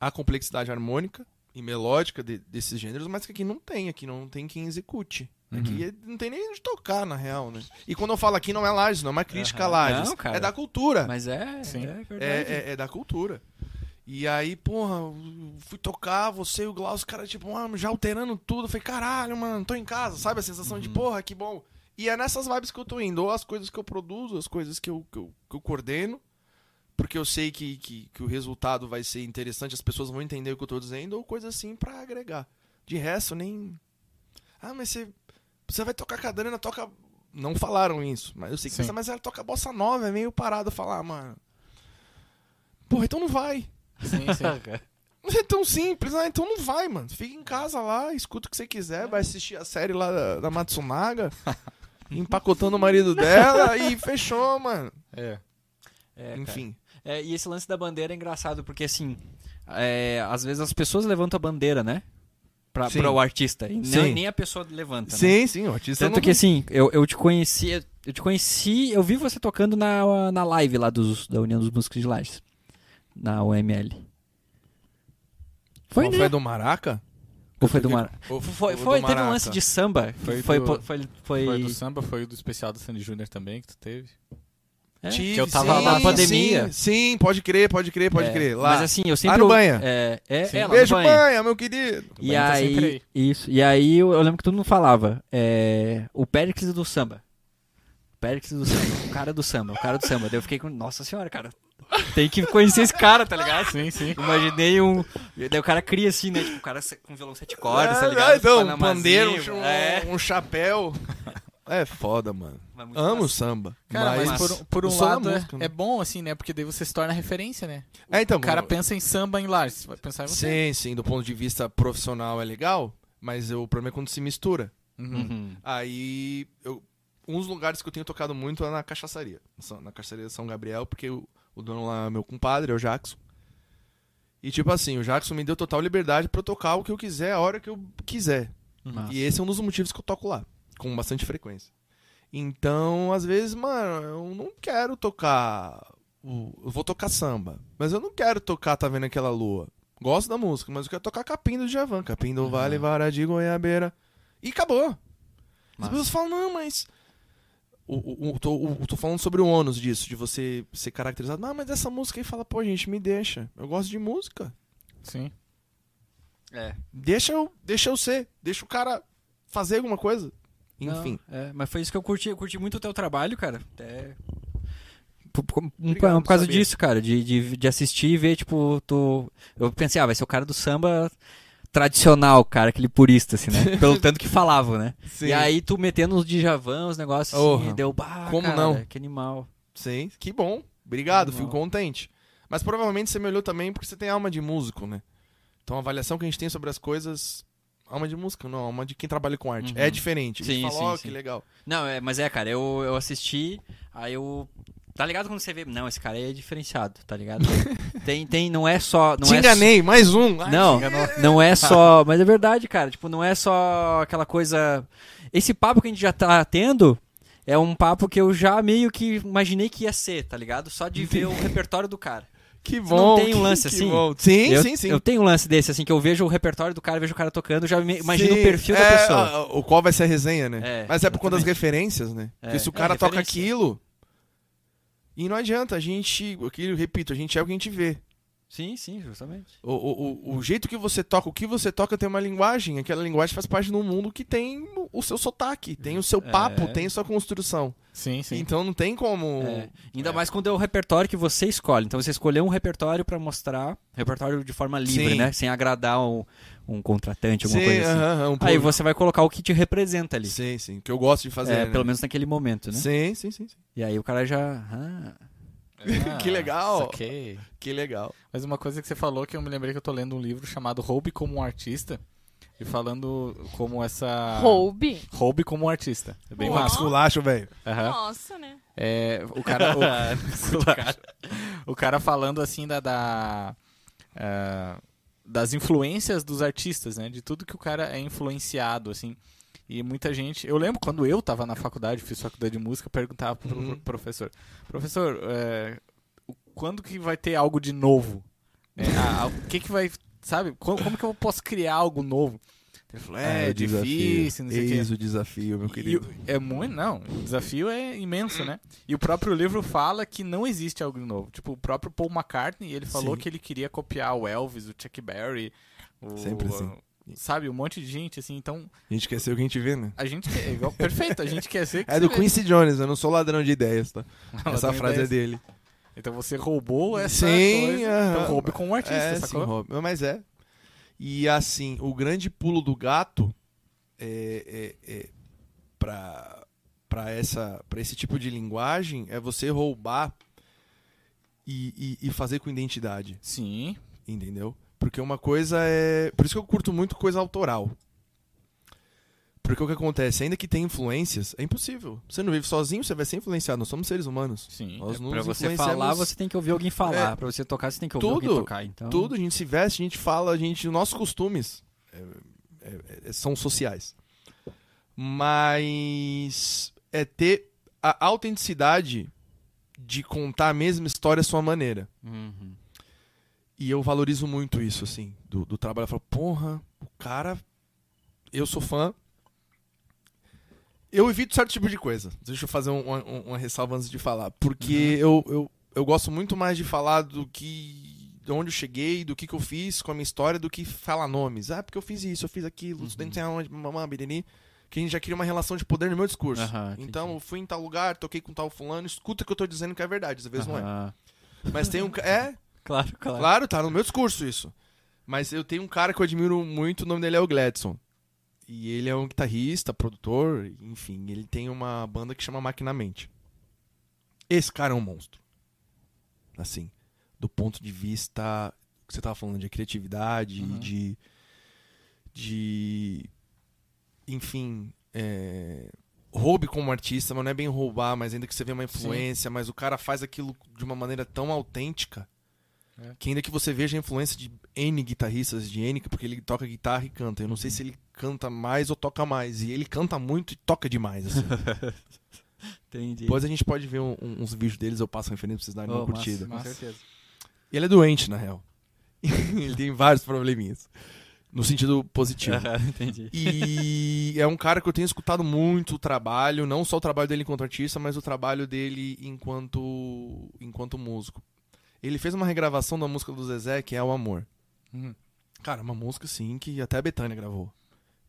a complexidade harmônica e melódica de- desses gêneros, mas que aqui não tem, aqui não tem quem execute. Aqui é- não tem nem onde tocar, na real, né? E quando eu falo aqui, não é Lages, não é uma crítica a Aham. Lages. Não, cara. É da cultura. Mas é, Sim. é verdade. É, é- é da cultura. E aí, porra, fui tocar, você e o Glaucio, cara, tipo, já alterando tudo. Eu falei, caralho, mano, tô em casa, sabe? A sensação de, porra, que bom. E é nessas vibes que eu tô indo. Ou as coisas que eu produzo, as coisas que eu, que eu, que eu coordeno. Porque eu sei que, que, que o resultado vai ser interessante, as pessoas vão entender o que eu tô dizendo, ou coisa assim pra agregar. De resto, nem. Ah, mas você. Você vai tocar com a Dana, toca. Não falaram isso, mas eu sei que Sim. pensa, mas ela toca bossa nova, é meio parado falar, mano. Porra, então não vai. Sim, sim. [LAUGHS] Não é tão simples, ah, então não vai, mano. Fica em casa lá, escuta o que você quiser, vai assistir a série lá da, da Matsunaga, [LAUGHS] empacotando o marido dela e fechou, mano. É. É. Enfim. É, e esse lance da bandeira é engraçado, porque assim, é, às vezes as pessoas levantam a bandeira, né? Pra, Sim. pra o artista. E Sim. nem a pessoa levanta. né? Sim, sim, o artista Tanto não- que assim, eu, eu te conheci. Eu te conheci. Eu vi você tocando na, na live lá dos, da União dos Músicos de Lages. Na UML. Foi, Qual né? foi do Maraca? Ou foi do que- Mar... ou- Foi, do foi teve um Maraca? lance de samba. Foi Foi, do- foi, foi, foi- Foi do samba, foi do especial do Sandy Júnior também que tu teve. É. Tive, Que eu tava sim, lá na pandemia. Sim, sim, pode crer, pode crer, pode É, crer. Lá. Mas assim, eu sempre. Lá no Banha. É, é, Sim. é Beijo, banha. banha, meu querido. E Banha tá sempre aí, isso. E aí eu, eu lembro que todo mundo falava, é, o Péricles do samba. O Péricles do samba, o cara do samba, o cara do samba. Daí eu fiquei com, nossa senhora, cara, tem que conhecer esse cara, tá ligado? Sim, sim. Imaginei um, daí o cara cria assim, né, tipo, o cara com violão sete cordas, tá É, ligado? Então, um pandeiro, um, é. um chapéu. É foda, mano. Muito Amo massa. samba. Cara, mas, Mas- por, por um lado é, música, né? é bom, assim, né? Porque daí você se torna referência, né? É, então, O cara mano, pensa em samba em Lars, você vai pensar em você. Sim, sim, do ponto de vista profissional é legal, mas o problema é quando se mistura. Uhum. Uhum. Aí, eu, um dos lugares que eu tenho tocado muito é na cachaçaria. Na cachaçaria São Gabriel, porque o, o dono lá é meu compadre, é o Jackson. E tipo assim, o Jackson me deu total liberdade pra eu tocar o que eu quiser, a hora que eu quiser. Massa. E esse é um dos motivos que eu toco lá, com bastante frequência. Então, às vezes, mano, eu não quero tocar. Eu vou tocar samba, mas eu não quero tocar Tá Vendo Aquela Lua. Gosto da música, mas eu quero tocar Capim do Javan. Capim do Vale, Vara de Goiabeira. E acabou. As Massa. pessoas falam, não, mas. O, o- tô, o- tô falando sobre o ônus disso, de você ser caracterizado. Não, mas essa música aí fala, pô, gente, me deixa. Eu gosto de música. Sim. É. Deixa eu, deixa eu ser. Deixa o cara fazer alguma coisa. Não, Enfim. é, mas foi isso que eu curti. Eu curti muito o teu trabalho, cara. Até... Por, por- um- Obrigado, por causa disso, cara. De, de, de assistir e ver, tipo, tu... Eu pensei, ah, vai ser o cara do samba tradicional, cara, aquele purista, assim, né? [LAUGHS] Pelo tanto que falavam, né? Sim. E aí tu metendo os Djavan, os negócios assim, Orra. e deu, bah, Como cara, não? Que animal. Sim, que bom. Obrigado, Não. fico contente. Mas provavelmente você me olhou também porque você tem alma de músico, né? Então a avaliação que a gente tem sobre as coisas. Alma de música, não, alma de quem trabalha com arte. Uhum. É diferente. Sim, fala, sim, ó, sim. que legal. Não, é, mas é, cara, eu, eu assisti, aí eu... Tá ligado quando você vê, não, esse cara aí é diferenciado, tá ligado? [LAUGHS] tem, tem, não é só... Não Te é enganei, mais um. Ai, Não, não é só. [LAUGHS] Mas é verdade, cara. Tipo, não é só aquela coisa. Esse papo que a gente já tá tendo é um papo que eu já meio que imaginei que ia ser, tá ligado? Só de ver o repertório do cara. Que Você bom. não tem um que- lance que assim? bom. Sim, eu, sim, sim. Eu tenho um lance desse, assim, que eu vejo o repertório do cara, vejo o cara tocando, já me- imagino Sim, o perfil da é, pessoa. a- a- O qual vai ser a resenha, né? É, Mas é por conta das referências, né? Porque É, se o é, cara toca aquilo. E não adianta, a gente. Aquilo, repito, a gente é o que a gente vê. Sim, sim, justamente. O, o, o, o jeito que você toca, o que você toca tem uma linguagem. Aquela linguagem faz parte de um mundo que tem o- seu sotaque, tem o seu papo, É. tem a sua construção. Sim, sim. Então não tem como. É, Ainda É. mais quando é o repertório que você escolhe. Então você escolheu um repertório pra mostrar, repertório de forma livre, Sim. né? Sem agradar um, um contratante, alguma Sim, coisa assim. aham, um Aí você vai colocar o que te representa ali. Sim, sim. Que eu gosto de fazer. É, né? Pelo menos naquele momento, né? Sim, sim, sim. sim. E aí o cara já. ah, Que legal. Ok. Que legal. Mas uma coisa que você falou que eu me lembrei que eu tô lendo um livro chamado Roube como um Artista. E falando como essa. Roube. Roube como um artista. É bem Pô, massa. esculacho, velho. Aham. Nossa, né? É, o cara. O, [LAUGHS] [LAUGHS] o cara falando assim da. da ah, das influências dos artistas, né? De tudo que o cara é influenciado, assim. E muita gente. Eu lembro quando eu tava na faculdade, fiz faculdade de música, perguntava pro Uhum. professor: Professor, é, o- quando que vai ter algo de novo? É, a- a- o que que vai. Sabe? Como, como que eu posso criar algo novo? Ele falou: É, o difícil, não sei o. Eis o desafio, meu E querido. o- é muito, não. O desafio é imenso, né? E o próprio livro fala que não existe algo novo. Tipo, o próprio Paul McCartney, ele falou Sim. que ele queria copiar o Elvis, o Chuck Berry, o, Sempre assim. Sabe, um monte de gente, assim. Então, A gente quer ser o que a gente vê, né? a gente quer. igual- perfeito, a gente quer ser. que É do. Quincy Jones, eu não sou ladrão de ideias, tá? Ela Essa frase é ideias. dele. Então você roubou essa Sim, coisa. aham. Então roube com um artista, é, sacou? sim, Rob. Mas é. E assim, o grande pulo do gato é, é, é pra, pra, essa, pra esse tipo de linguagem é você roubar e, e, e fazer com identidade, Sim. entendeu? Porque uma coisa é. Por isso que eu curto muito coisa autoral. Porque o que acontece, ainda que tenha influências, é impossível. Você não vive sozinho, você vai ser influenciado. Nós somos seres humanos. Sim. Nós nos pra você influenciamos falar, você tem que ouvir alguém falar. É. Pra você tocar, você tem que ouvir Tudo, alguém tocar. Então... Tudo, a gente se veste, a gente fala, a gente, os nossos costumes é, é, é, são sociais. Mas é ter a autenticidade de contar a mesma história à sua maneira. Uhum. E eu valorizo muito isso, assim, do, do trabalho. Eu falo, porra, o cara. Eu sou fã. Eu evito certo tipo de coisa. Deixa eu fazer um- uma, uma ressalva antes de falar. Porque eu, eu, eu gosto muito mais de falar do que. de onde eu cheguei, do que, que eu fiz com a minha história, do que falar nomes. Ah, porque eu fiz isso, eu fiz aquilo, não sei aonde, mamãe, biriri. Que a gente já cria uma relação de poder no meu discurso. Entendi. então, eu fui em tal lugar, toquei com tal fulano, escuta o que eu tô dizendo que é verdade, às vezes não é. Mas tem um. É, Claro, claro. Claro, tá no meu discurso isso. Mas eu tenho um cara que eu admiro muito, o nome dele é o Gladson. E ele é um guitarrista, produtor, enfim, ele tem uma banda que chama Maquinamente. Esse cara é um monstro. Assim, do ponto de vista que você tava falando de criatividade, Uhum. de de enfim, é, roube como artista, mas não é bem roubar, mas ainda que você vê uma influência, mas o cara faz aquilo de uma maneira tão autêntica É. que ainda que você veja a influência de N guitarristas, de N, porque ele toca guitarra e canta. Eu não sei se ele canta mais ou toca mais. E ele canta muito e toca demais, assim. [LAUGHS] Entendi. Depois a gente pode ver um- um- uns vídeos deles, eu passo referência pra vocês darem Oh, uma massa, curtida. Com Massa. certeza. E ele é doente, na real. [LAUGHS] ele tem vários probleminhas. No sentido positivo. Aham, [LAUGHS] entendi. E é um cara que eu tenho escutado muito o trabalho, não só o trabalho dele enquanto artista, mas o trabalho dele enquanto enquanto músico. Ele fez uma regravação da música do Zezé, que é O Amor. Uhum. Cara, uma música sim que até a Betânia gravou.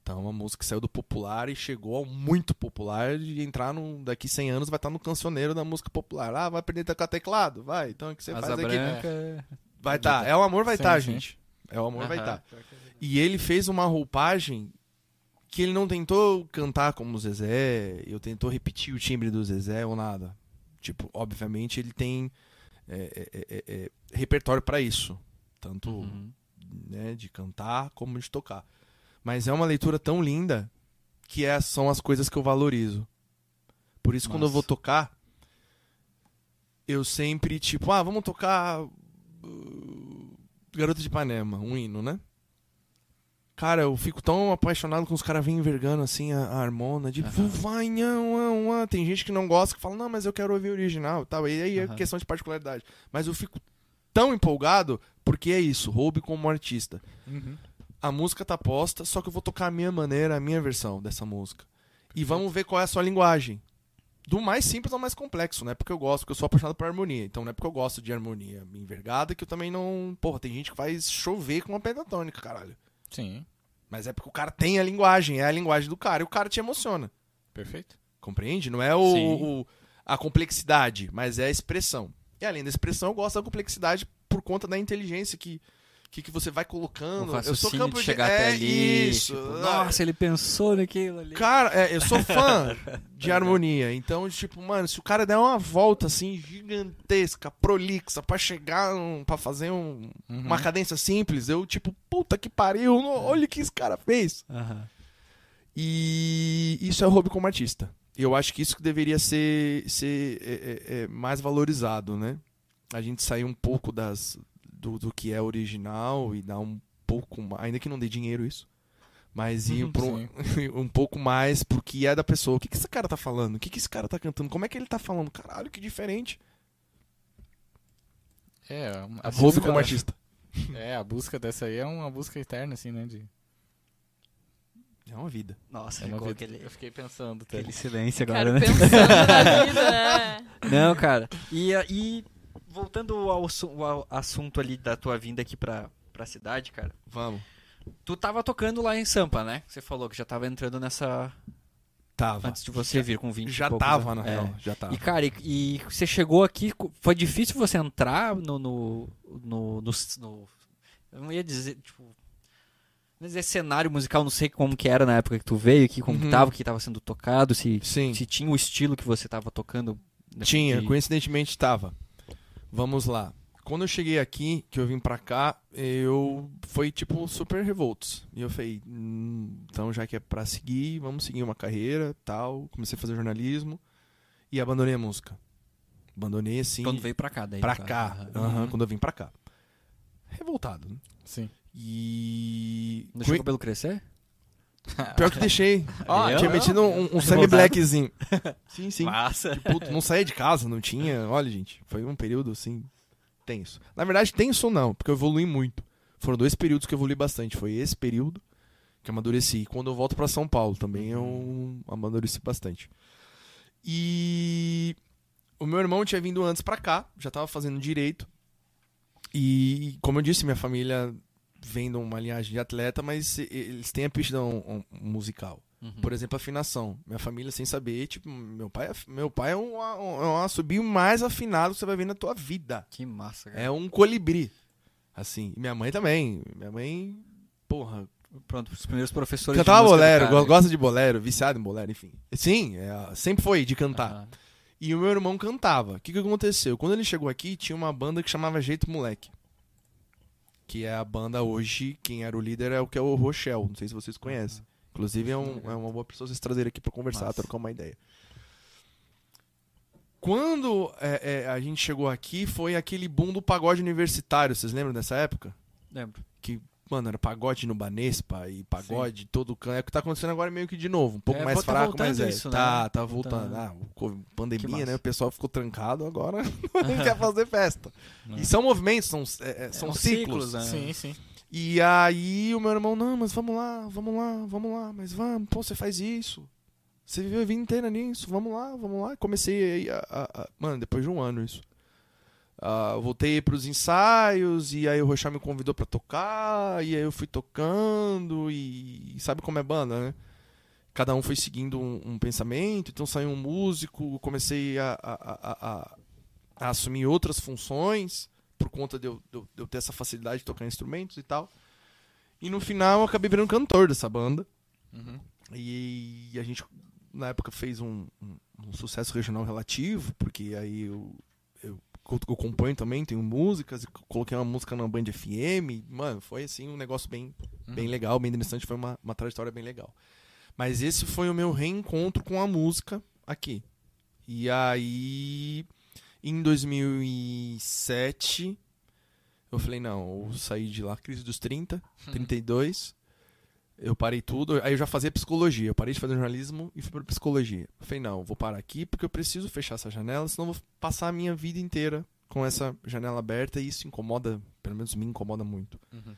Então, uma música que saiu do popular e chegou ao muito popular e entrar no daqui 100 anos vai estar no cancioneiro da música popular. Ah, vai aprender a tocar teclado? Vai. Então, o que você Asa faz aqui? branca. Vai estar. É o amor vai estar, sim. gente. É o amor vai estar. E ele fez uma roupagem que ele não tentou cantar como o Zezé, eu tentou repetir o timbre do Zezé ou nada. Tipo, obviamente ele tem é, é, é, é, repertório pra isso, tanto Uhum. né, de cantar como de tocar. Mas é uma leitura tão linda que é, são as coisas que eu valorizo. Por isso, quando eu vou tocar, eu sempre, tipo, ah, vamos tocar uh, Garota de Ipanema, um hino, né? Cara, eu fico tão apaixonado quando os caras vêm envergando assim a, a harmona, de Aham. vai, nhã, nhã. Tem gente que não gosta, que fala, não, mas eu quero ouvir o original e tal. E aí é Aham. questão de particularidade. Mas eu fico tão empolgado porque é isso, roube como artista. Uhum. A música tá posta, só que eu vou tocar a minha maneira, a minha versão dessa música. E vamos ver qual é a sua linguagem. do mais simples ao mais complexo, não é porque eu gosto, porque eu sou apaixonado por harmonia. Então não é porque eu gosto de harmonia envergada que eu também não. Porra, tem gente que faz chover com uma pentatônica, caralho. Sim, Mas é porque o cara tem a linguagem, é a linguagem do cara e o cara te emociona. perfeito. Compreende? Não é o, o- a complexidade, mas é a expressão. E além da expressão, eu gosto da complexidade por conta da inteligência que, que, que você vai colocando. Eu sou campo de de chegar é até ali. Isso. tipo, Ah, nossa, ele pensou naquilo ali. Cara, é, eu sou fã [LAUGHS] de harmonia. Então, tipo, mano, se o cara der uma volta assim, gigantesca, prolixa, pra chegar, um, pra fazer um- Uhum. uma cadência simples, eu, tipo, puta que pariu, no- olha o que esse cara fez. Aham. E isso é o hobby como artista. Eu acho que isso que deveria ser, ser é, é, é, mais valorizado, né? A gente sair um pouco das, do, do que é original e dar um pouco mais, ainda que não dê dinheiro isso, mas ir Uhum, pro, [LAUGHS] um pouco mais pro que é da pessoa. O que, que esse cara tá falando? O que, que esse cara tá cantando? Como é que ele tá falando? Caralho, que diferente. É, a busca, como artista. [LAUGHS] é, a busca dessa aí é uma busca eterna, assim, né? De, É uma vida. Nossa, é uma ficou vida- aquele, Eu fiquei pensando. aquele silêncio agora, Cara, né? pensando na vida, é. [LAUGHS] Não, cara. E, e voltando ao, ao assunto ali da tua vinda aqui pra, pra cidade, cara. Vamos. Tu tava tocando lá em Sampa, né? Você falou que já tava entrando nessa. Tava. Antes de você vir com 20 e Já poucos tava, na É. real. Já tava. E, cara, e, e você chegou aqui, foi difícil você entrar no. no, no, no, no- eu não ia dizer, tipo. Não ia dizer cenário musical, não sei como que era na época que tu veio, que como que Uhum. tava, que tava sendo tocado, se, Sim. se tinha o estilo que você tava tocando. né, Tinha, de- coincidentemente estava. Vamos lá. Quando eu cheguei aqui, que eu vim pra cá, eu foi tipo super revoltos. E eu falei, "Hum, então já que é pra seguir, vamos seguir uma carreira, tal. Comecei a fazer jornalismo e abandonei a música. Abandonei assim Quando veio pra cá, daí. pra caso. cá, Aham. Aham, quando eu vim pra cá. Revoltado, né? Sim. E Deixou o cabelo crescer? Pior que deixei. Ah, [LAUGHS] tinha eu? metido um, um semi-blackzinho. [LAUGHS] Sim, sim. Massa. Puto, não saía de casa, não tinha. Olha, gente, foi um período assim tenso. Na verdade, tenso não, porque eu evolui muito. Foram dois períodos que eu evolui bastante. Foi esse período que eu amadureci. E quando eu volto pra São Paulo também eu amadureci bastante. E o meu irmão tinha vindo antes pra cá, já tava fazendo direito. E como eu disse, minha família vem de uma linhagem de atleta, mas eles têm aptidão um, musical. Uhum. Por exemplo, afinação. Minha família, sem saber, tipo, meu pai, é- meu pai é um, um, é um assobio mais afinado que você vai ver na tua vida. Que massa, cara. É um colibri. Assim. E minha mãe também. Minha mãe, porra, Pronto, os primeiros professores cantava de bolero, cara. go- gosta de bolero, viciado em bolero, enfim. Sim, é, sempre foi de cantar. Aham. E o meu irmão cantava. O que, que aconteceu? Quando ele chegou aqui, tinha uma banda que chamava Jeito Moleque. Que é a banda hoje, quem era o líder é o que é o Rochelle. Não sei se vocês conhecem. Inclusive é, um- é uma boa pessoa vocês trazerem aqui pra conversar, trocar uma ideia. Quando é, é, a gente chegou aqui, foi aquele boom do pagode universitário. Vocês lembram dessa época? Lembro. Mano, era pagode no Banespa e pagode todo canto. É o que tá acontecendo agora meio que de novo. Um pouco É, mais tá fraco, mas é. isso, né? tá, tá Tá voltando. voltando. Ah, pandemia, né? O pessoal ficou trancado, agora [LAUGHS] não [LAUGHS] quer fazer festa. Não. E são movimentos, são, é, é, são um ciclos. ciclos, né? Sim, sim. E aí o meu irmão, não, mas vamos lá, vamos lá, vamos lá, mas vamos, pô, você faz isso. Você viveu a vida inteira nisso, vamos lá, vamos lá. Comecei a, a- a- Mano, depois de um ano isso. Eu voltei pros ensaios, e aí o Rochá me convidou pra tocar, e aí eu fui tocando, e sabe como é banda, né? Cada um foi seguindo um, um pensamento, então saiu um músico, comecei a, a, a, a- assumir outras funções, por conta de eu, de eu- ter essa facilidade de tocar instrumentos e tal. E no final eu acabei virando cantor dessa banda. Uhum. E a gente, na época, fez um, um- um sucesso regional relativo, porque aí eu, eu, eu componho também, tenho músicas, e coloquei uma música na Band FM. Mano, foi assim um negócio bem, bem legal, bem interessante, foi uma, uma trajetória bem legal. Mas esse foi o meu reencontro com a música aqui. E aí, em 2007, eu falei, não, eu saí de lá, crise dos 30, 32. Eu parei tudo, aí eu já fazia psicologia. Eu parei de fazer jornalismo e fui para psicologia. Eu falei, não, vou parar aqui porque eu preciso fechar essa janela, senão eu vou passar a minha vida inteira com essa janela aberta e isso incomoda, pelo menos me incomoda muito. Uhum.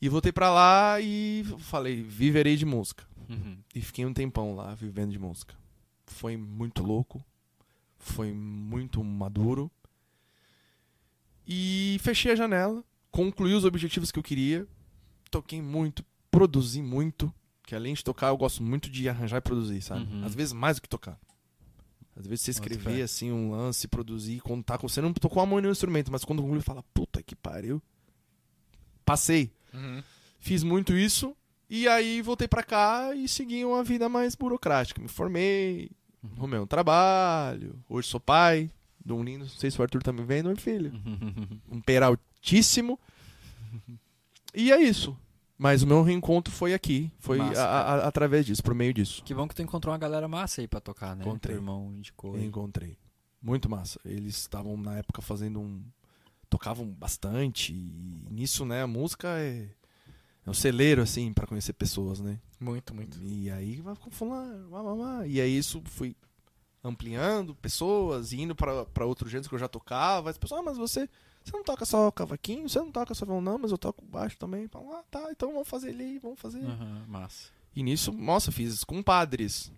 E voltei pra lá e falei, viverei de música. Uhum. E fiquei um tempão lá vivendo de música. Foi muito louco, foi muito maduro. E fechei a janela, concluí os objetivos que eu queria, toquei muito, produzi muito, que além de tocar, eu gosto muito de arranjar e produzir, sabe? Uhum. Às vezes mais do que tocar. Às vezes você escrever assim um lance, produzir, quando tá com. Você não tocou a mão no instrumento, mas quando conclui, fala, puta que pariu. Passei. Fiz muito isso. E aí voltei pra cá e segui uma vida mais burocrática. Me formei, Uhum. arrumei um trabalho. Hoje sou pai de um lindo. Não sei se o Arthur tá me vendo, meu filho. [LAUGHS] Um peraltíssimo. E é isso. Mas o meu reencontro foi aqui. Foi Massa, a- a- através disso, por meio disso. Que bom que tu encontrou uma galera massa aí pra tocar, né? Encontrei. Teu irmão indicou. Encontrei. Muito massa. Eles estavam na época fazendo um. Tocavam bastante. E nisso, né, a música é. É um celeiro, assim, pra conhecer pessoas, né? Muito, muito. E aí vai fulano, vá, vá, vá. E aí isso fui ampliando pessoas, indo pra pra outros gêneros que eu já tocava. As pessoas, ah, mas você, você não toca só cavaquinho, você não toca só violão, não, mas eu toco baixo também. Ah, tá, então vamos fazer ele aí, vamos fazer. Aham, massa. E nisso, nossa, fiz com padres.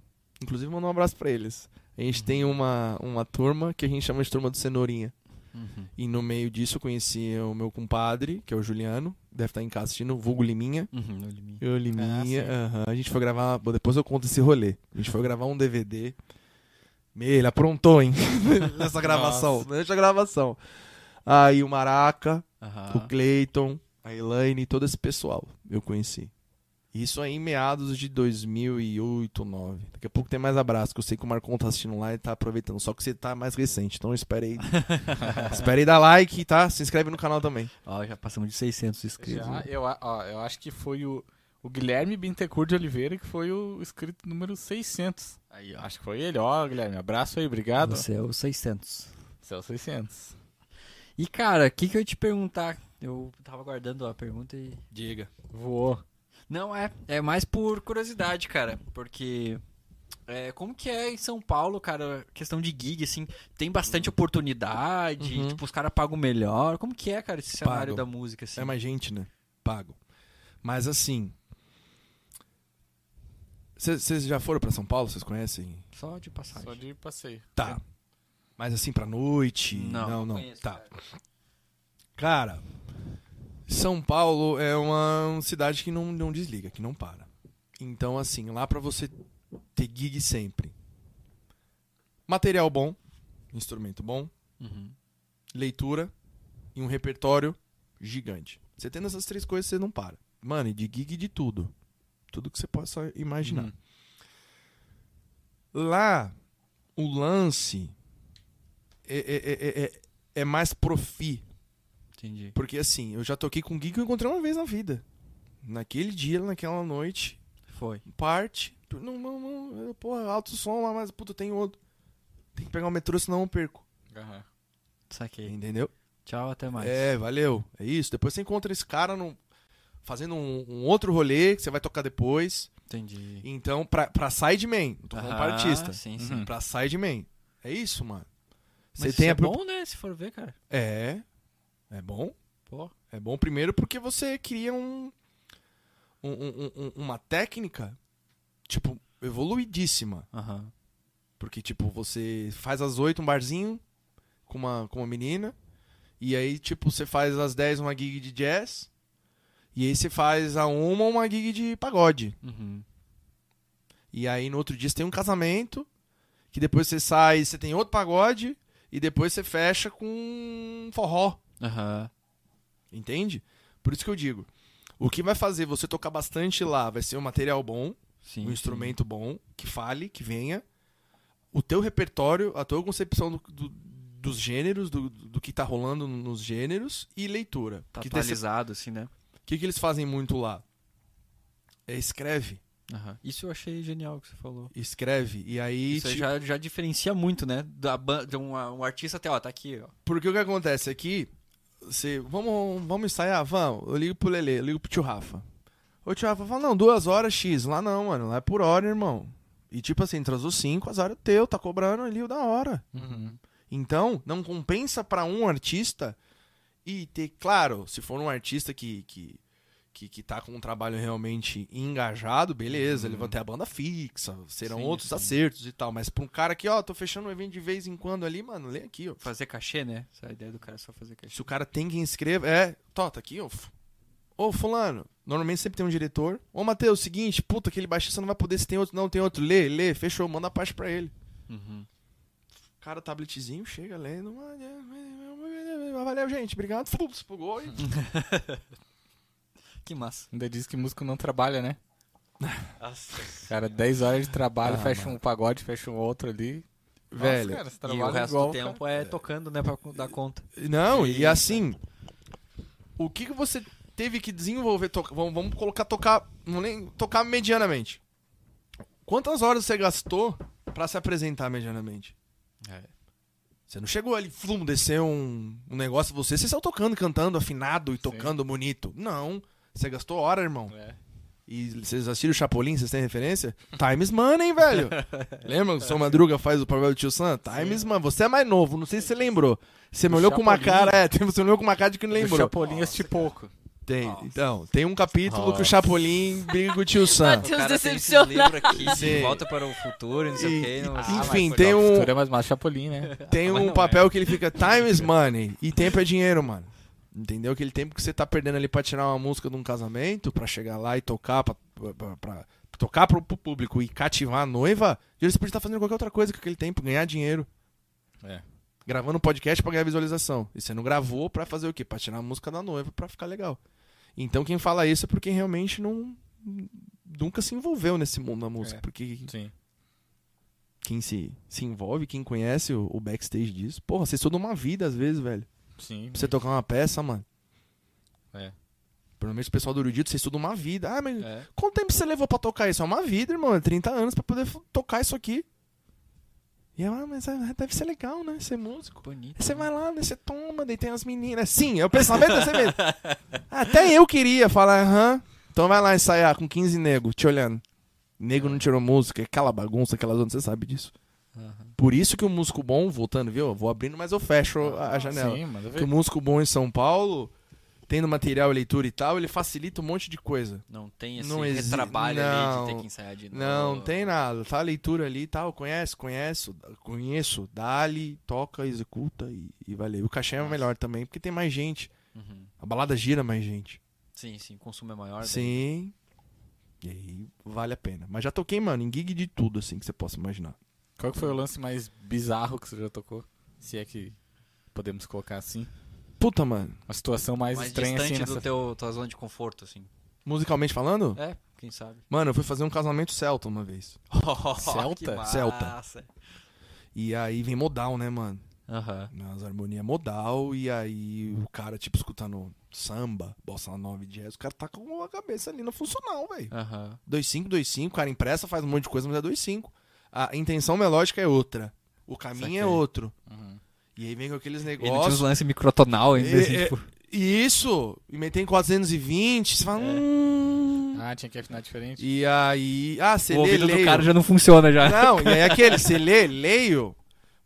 Inclusive, mandar um abraço pra eles. A gente tem uma, uma turma que a gente chama de turma do Cenourinha. Uhum. E no meio disso eu conheci o meu compadre, que é o Juliano, deve estar em casa assistindo, o vulgo Liminha. Uhum, no limite. Eu, Liminha, Ah, aham. a gente foi gravar, bom, depois eu conto esse rolê. A gente foi gravar um DVD. Meu, ele aprontou, hein? [LAUGHS] Nessa gravação, nessa gravação. Aí o Maraca, Aham. o Clayton, a Elaine, todo esse pessoal eu conheci. Isso aí em meados de 2008, 2009. Daqui a pouco tem mais abraço, que eu sei que o Marcon tá assistindo lá e tá aproveitando. Só que você tá mais recente, então espere aí. [LAUGHS] espere aí dar like, tá? Se inscreve no canal também. Ó, já passamos de 600 inscritos. Já, né? eu, ó, eu acho que foi o, o Guilherme Bintecourt de Oliveira que foi o inscrito número 600. Aí. Acho que foi ele. Ó, Guilherme, abraço aí, obrigado. Você é o 600. Você é o 600. E, cara, o que, que eu ia te perguntar? Eu tava guardando a pergunta e. Diga. Voou. Não, é. É mais por curiosidade, cara. Porque. é, como que é em São Paulo, cara, questão de gig, assim, tem bastante oportunidade, Uhum. tipo, os caras pagam melhor. Como que é, cara, esse cenário Pagam. da música, assim? É mais gente, né? Pago. Mas assim. Vocês já foram pra São Paulo? Vocês conhecem? Só de passagem. Só de passeio. Tá. Mas assim, pra noite? Não, não. não. conheço, Tá. cara. Cara, São Paulo é uma cidade que não, não desliga, que não para. Então, assim, lá pra você ter gig sempre. Material bom, instrumento bom, Uhum. leitura e um repertório gigante. Você tendo essas três coisas, você não para. Mano, e de gig de tudo. Tudo que você possa imaginar. Uhum. Lá, o lance é, é, é, é, é mais profi. Entendi. Porque assim, eu já toquei com gig que eu encontrei uma vez na vida. Naquele dia, naquela noite, Foi. parte. Não, não, não. eu, Porra, alto som lá, mas puta, tem outro. Tem que pegar o metrô, senão eu perco. Aham. Saquei. Entendeu? Tchau, até mais. É, valeu. É isso. Depois você encontra esse cara no, fazendo um, um outro rolê que você vai tocar depois. Entendi. Então, pra, pra sideman. Tô falando pra Ah, artista. Sim, sim. Uhum. Pra sideman. É isso, mano. Mas Você tem é a. bom, né? Se for ver, cara. É. É bom. Pô. É bom primeiro porque você cria um, um- um- um- uma técnica, tipo, evoluidíssima. Porque, tipo, você faz às oito um barzinho com uma, com uma menina. E aí, tipo, você faz às 10 uma gig de jazz. E aí você faz a uma uma gig de pagode. Uhum. E aí no outro dia você tem um casamento. Que depois você sai, você tem outro pagode. E depois você fecha com forró. Aham. Entende? Por isso que eu digo. O que vai fazer você tocar bastante lá vai ser um material bom, Sim. um sim. instrumento bom, que fale, que venha. O teu repertório, a tua concepção do- do- dos gêneros, do, do que tá rolando nos gêneros e leitura. Tá que, tem atualizado, assim, né? o que, que eles fazem muito lá? É escreve. Aham. Isso eu achei genial que você falou. Escreve. E aí. Isso tipo, já, já diferencia muito, né? Da de um, um artista até, ó, tá aqui, ó. Porque o que acontece aqui, você, vamos, vamos ensaiar? Vamos. Eu ligo pro Lele, eu ligo pro tio Rafa. O tio Rafa fala, não, duas horas X. Lá não, mano, lá é por hora, irmão. E tipo assim, atrasou cinco, azar é teu, tá cobrando ali o da hora. Uhum. Então, não compensa pra um artista e ter, claro, se for um artista que, que, que, que tá com um trabalho realmente engajado, beleza, ele vai ter a banda fixa, serão Sim, outros sim. acertos e tal. Mas pra um cara que, ó, tô fechando um evento de vez em quando ali, mano, lê aqui, ó. Fazer cachê, né? Essa é a ideia do cara é só fazer cachê. Se o cara tem quem escreva, é, tó, tá aqui, ó. Ô, fulano, normalmente sempre tem um diretor. Ô, Matheus, seguinte, puta, aquele baixista não vai poder, se tem outro, não, tem outro, lê, lê, fechou, manda a parte pra ele. Uhum. Cara, tabletzinho, chega lendo. Valeu, gente, obrigado. [LAUGHS] Flu, Expulgou e... [LAUGHS] Que massa. Ainda diz que músico não trabalha, né? Nossa. Cara, 10 horas de trabalho, Ah, fecha mano. um pagode, fecha um outro ali. Velho. Nossa, cara, E o resto igual, do tempo é tocando, né? Pra dar conta. Não, e Eita. assim, o que, que você teve que desenvolver? to- Vamos, colocar tocar, não nem tocar medianamente. Quantas horas você gastou pra se apresentar medianamente? É. Você não chegou ali, flum, desceu um, um negócio você, você saiu tocando, cantando, afinado e tocando bonito. Não, você gastou hora, irmão. É. E vocês assistiram o Chapolin, vocês têm referência? Time is money, velho. [LAUGHS] Lembra? O seu Madruga faz o papel do tio Sam? Time is money. Você é mais novo, não sei se você lembrou. Você me O olhou com uma Chapolin- cara, é, você me olhou com uma cara de que não O lembrou. Chapolin assisti pouco. Tem, Nossa. então, tem um capítulo que o Nossa. Chapolin briga com o tio [LAUGHS] Sam. Matheus O cara tem esses decepcionado. aqui, Sim. volta para o futuro, não sei E- o que. Não... Ah, enfim, mas tem o um- futuro é mais massa Chapolin, né? Tem Mas um não papel que ele fica time is money e tempo é dinheiro, mano. Entendeu? Aquele tempo que você tá perdendo ali pra tirar uma música de um casamento, pra chegar lá e tocar, pra, pra- pra- tocar pro, pro público e cativar a noiva, você podia estar fazendo qualquer outra coisa com aquele tempo, ganhar dinheiro. É. Gravando um podcast pra ganhar visualização. E você não gravou pra fazer o quê? Pra tirar a música da noiva pra ficar legal. Então quem fala isso é porque realmente não. Nunca se envolveu nesse mundo da música. É. Porque Sim. quem se, se envolve, quem conhece o, o backstage disso, porra, você estuda uma vida às vezes, velho. Sim. Pra você tocar uma peça, mano. É. Pelo menos o pessoal do Erudito, você estuda uma vida. Ah, mas É. quanto tempo você levou pra tocar isso? É uma vida, irmão. É 30 anos pra poder tocar isso aqui. E eu, ah, mas é, deve ser legal, né? Ser músico. Bonito. Aí você né? vai lá, né? Você toma, daí tem as meninas. Sim, é o pensamento desse mesmo. [LAUGHS] Até eu queria falar, aham. Então vai lá ensaiar com 15 nego te olhando. Nego não tirou música, aquela bagunça, aquela zona, você sabe disso. Por isso que o músico bom, voltando, viu? Eu vou abrindo, mas eu fecho a, a janela. Sim, Que o músico bom em São Paulo, tendo material, leitura e tal, ele facilita um monte de coisa. Não tem esse Não exi- retrabalho ali não. de ter que ensaiar de novo. Não, não tem nada. Tá a leitura ali e tal. Conhece, conhece, conheço. Dá-lhe, toca, executa e, e valeu. O cachê é Nossa. melhor também, porque tem mais gente. Uhum. A balada gira mais gente. Sim, sim, o consumo é maior. daí. Sim. E aí vale a pena. Mas já toquei, mano, em gig de tudo, assim, que você possa imaginar. Qual que foi o lance mais bizarro que você já tocou? Se é que podemos colocar assim. Puta, mano. Uma situação mais, Mais estranha distante assim do nessa... teu tua zona de conforto, assim. Musicalmente falando, É, quem sabe. mano, eu fui fazer um casamento celta uma vez. [LAUGHS] Celta? Que massa. Celta. E aí vem modal, né, mano? Aham. Nas harmonias modal, e aí o cara, tipo, escutando samba, bossa nova e jazz, o cara tá com a cabeça ali no funcional, velho. Aham. 2-5, 2-5, o cara impressa, faz um monte de coisa, mas é 2-5. A intenção melódica é outra. O caminho é outro. Uhum. E aí vem com aqueles Ele tinha uns negócios. lances microtonal ainda, É, assim, é, tipo... E isso, e meter em 420, você fala. É. Hum... Ah, tinha que afinar diferente. E aí. Ah, você O lê, ouvido leio. do cara já não funciona já. Não, e aí aquele, [LAUGHS] você lê, leio,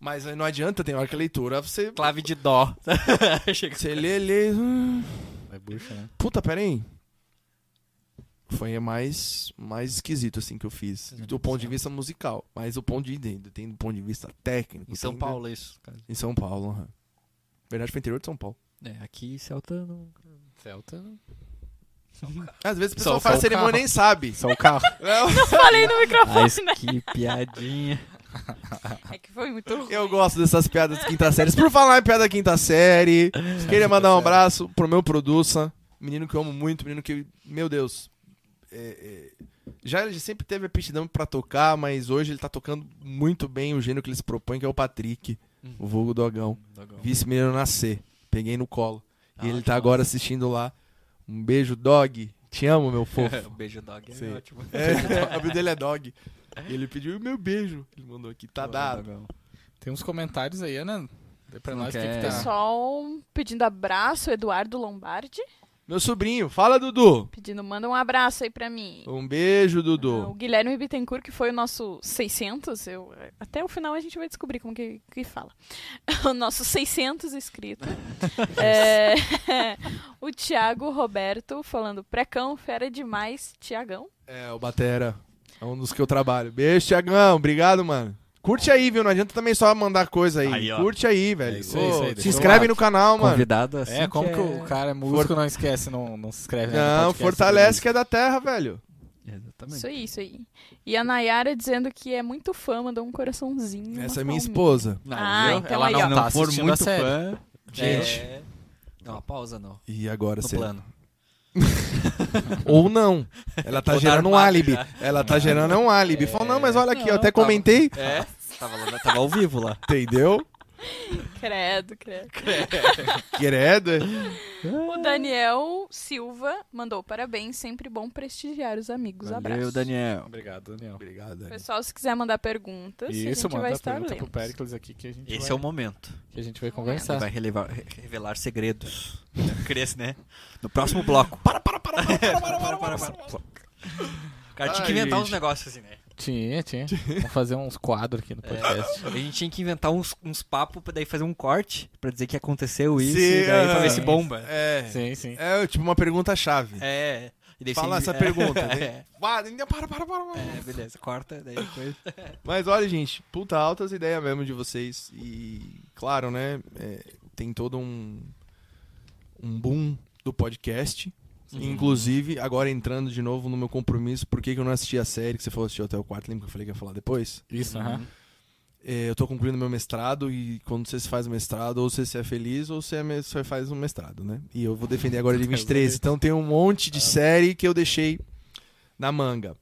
mas aí não adianta, tem hora que a leitura você. Clave de dó. [LAUGHS] Você lê, lê. hum, É bucha, né? Puta, pera aí. Foi mais, mais esquisito, assim, que eu fiz. Do ponto de vista musical. Mas o ponto de dentro, tem do ponto de vista técnico. Em São tem- Paulo, isso. cara. Em São Paulo, aham. Verdade, foi interior de São Paulo. É, aqui Celta não... Celta. Às vezes o pessoal faz cerimônia e nem sabe. Só [LAUGHS] o carro. Não, Falei no [LAUGHS] microfone, Mas né? que piadinha. É que foi muito ruim. eu gosto dessas piadas de quinta série. Por falar em piada quinta série, queria mandar um abraço pro meu produça, menino que eu amo muito, menino que, meu Deus, é, é, já ele sempre teve aptidão pra tocar, mas hoje ele tá tocando muito bem o gênero que ele se propõe, que é o Patrick, o vulgo Dogão. Vi esse menino nascer, peguei no colo. Ah, e ele tá agora assistindo lá. Um beijo, Dog. Te amo, meu [LAUGHS] fofo. o beijo dog é Sim. ótimo. É, [LAUGHS] o nome dele é Dog. Ele pediu meu beijo. Ele mandou aqui, tá dado. Tem uns comentários aí, Ana. Dê pra Não nós o que, que tá. Pessoal pedindo abraço, Eduardo Lombardi. Meu sobrinho. Fala, Dudu. Pedindo, manda um abraço aí pra mim. Um beijo, Ah, O Dudu. Guilherme Bittencourt, que foi o nosso 600, eu, até o final a gente vai descobrir como que, que fala. [LAUGHS] O nosso 600 inscrito. [LAUGHS] É, [LAUGHS] o Thiago Roberto falando, precão, fera demais, Tiagão. É, o Batera. É um dos que eu trabalho. Beijo, Tiagão. Obrigado, mano. Curte aí, viu? Não adianta também só mandar coisa aí. Aí. Curte aí, velho. É isso Ô, isso aí, se inscreve no canal, mano. Convidado assim. É, como que, é... o cara é músico não esquece, não, não se inscreve né, no Não, fortalece que é da terra, velho. Exatamente. Isso aí, isso aí. E a Nayara dizendo que é muito fã, mandou um coraçãozinho. Essa é minha palminha. esposa. Não, Ah, viu? então Ela aí, não ó. não tá for muito fã, Gente. é... Não, pausa não. E agora, No você. plano. [LAUGHS] Ou não. Ela tá Ou gerando um álibi. Ela tá gerando um álibi. Falou, não, mas olha aqui, eu Não, até tava- comentei. É, tava, lá- tava ao vivo lá. Entendeu? Credo, credo. Queredo. O Daniel Silva mandou parabéns, sempre bom prestigiar os amigos. Valeu, Abraço. Daniel. Obrigado, Daniel. Obrigado. Dani. Pessoal, se quiser mandar perguntas, a Isso, gente vai estar pergunta lendo. pro Pericles aqui que a gente Esse vai, é o momento. que a gente vai Ele conversar. vai relevar- re- revelar segredos. [LAUGHS] Cresce, né? No próximo bloco. Para, para, para, para, para, para, para, para, [LAUGHS] para. O cara tinha que inventar uns negócios assim, né? Tinha, tinha. Vamos fazer uns quadros aqui no podcast. A gente tinha que inventar uns, uns papos pra daí fazer um corte pra dizer que aconteceu isso Sim, e daí pra ver se bomba. É. Sim, sim. É tipo uma pergunta-chave. É. E daí Fala essa é, pergunta. [LAUGHS] É, para, para, para, para. é, beleza. Corta, daí depois. [LAUGHS] Mas olha, gente, puta altas ideias mesmo de vocês. E, claro, né? é, tem todo um, um boom do podcast. Inclusive, agora entrando de novo no meu compromisso, por que, que eu não assisti a série que você falou assistiu até o quarto? Lembra que eu falei que ia falar depois? Isso, aham. É, eu tô concluindo meu mestrado e quando você faz o mestrado, ou você é feliz ou você, é me- você faz um mestrado, né? E eu vou defender agora de 23. Então tem um monte de série que eu deixei na manga.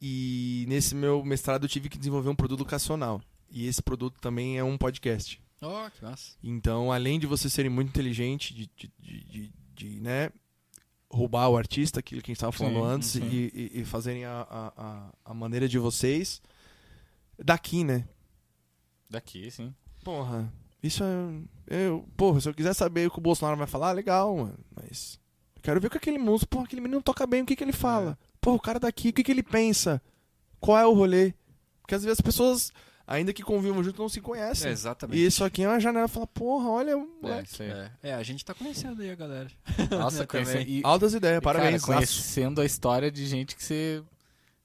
E nesse meu mestrado eu tive que desenvolver um produto educacional. E esse produto também é um podcast. Oh, que massa. Então, além de você serem muito inteligente, de, de, de, de- de, né, roubar o artista, aquilo que a gente estava falando Sim, antes, sim. E, e- fazerem a, a, a, maneira de vocês, daqui, né? Daqui, sim. Porra, isso é. Eu, porra, se eu quiser saber o que o Bolsonaro vai falar, legal, mano. Mas. eu Quero ver o que aquele músico. Porra, aquele menino toca bem, o que, que ele fala? Porra, o cara daqui, o que, que ele pensa? Qual é o rolê? Porque às vezes as pessoas, ainda que convivam junto, não se conhecem. exatamente. E isso aqui é uma janela pra falar, porra, olha. o É, moleque. isso aí. É, é, a gente tá conhecendo aí a galera. Nossa, [LAUGHS] Eu conhece... também. e, Altas ideias, e, parabéns. Cara, conhecendo a história de gente que você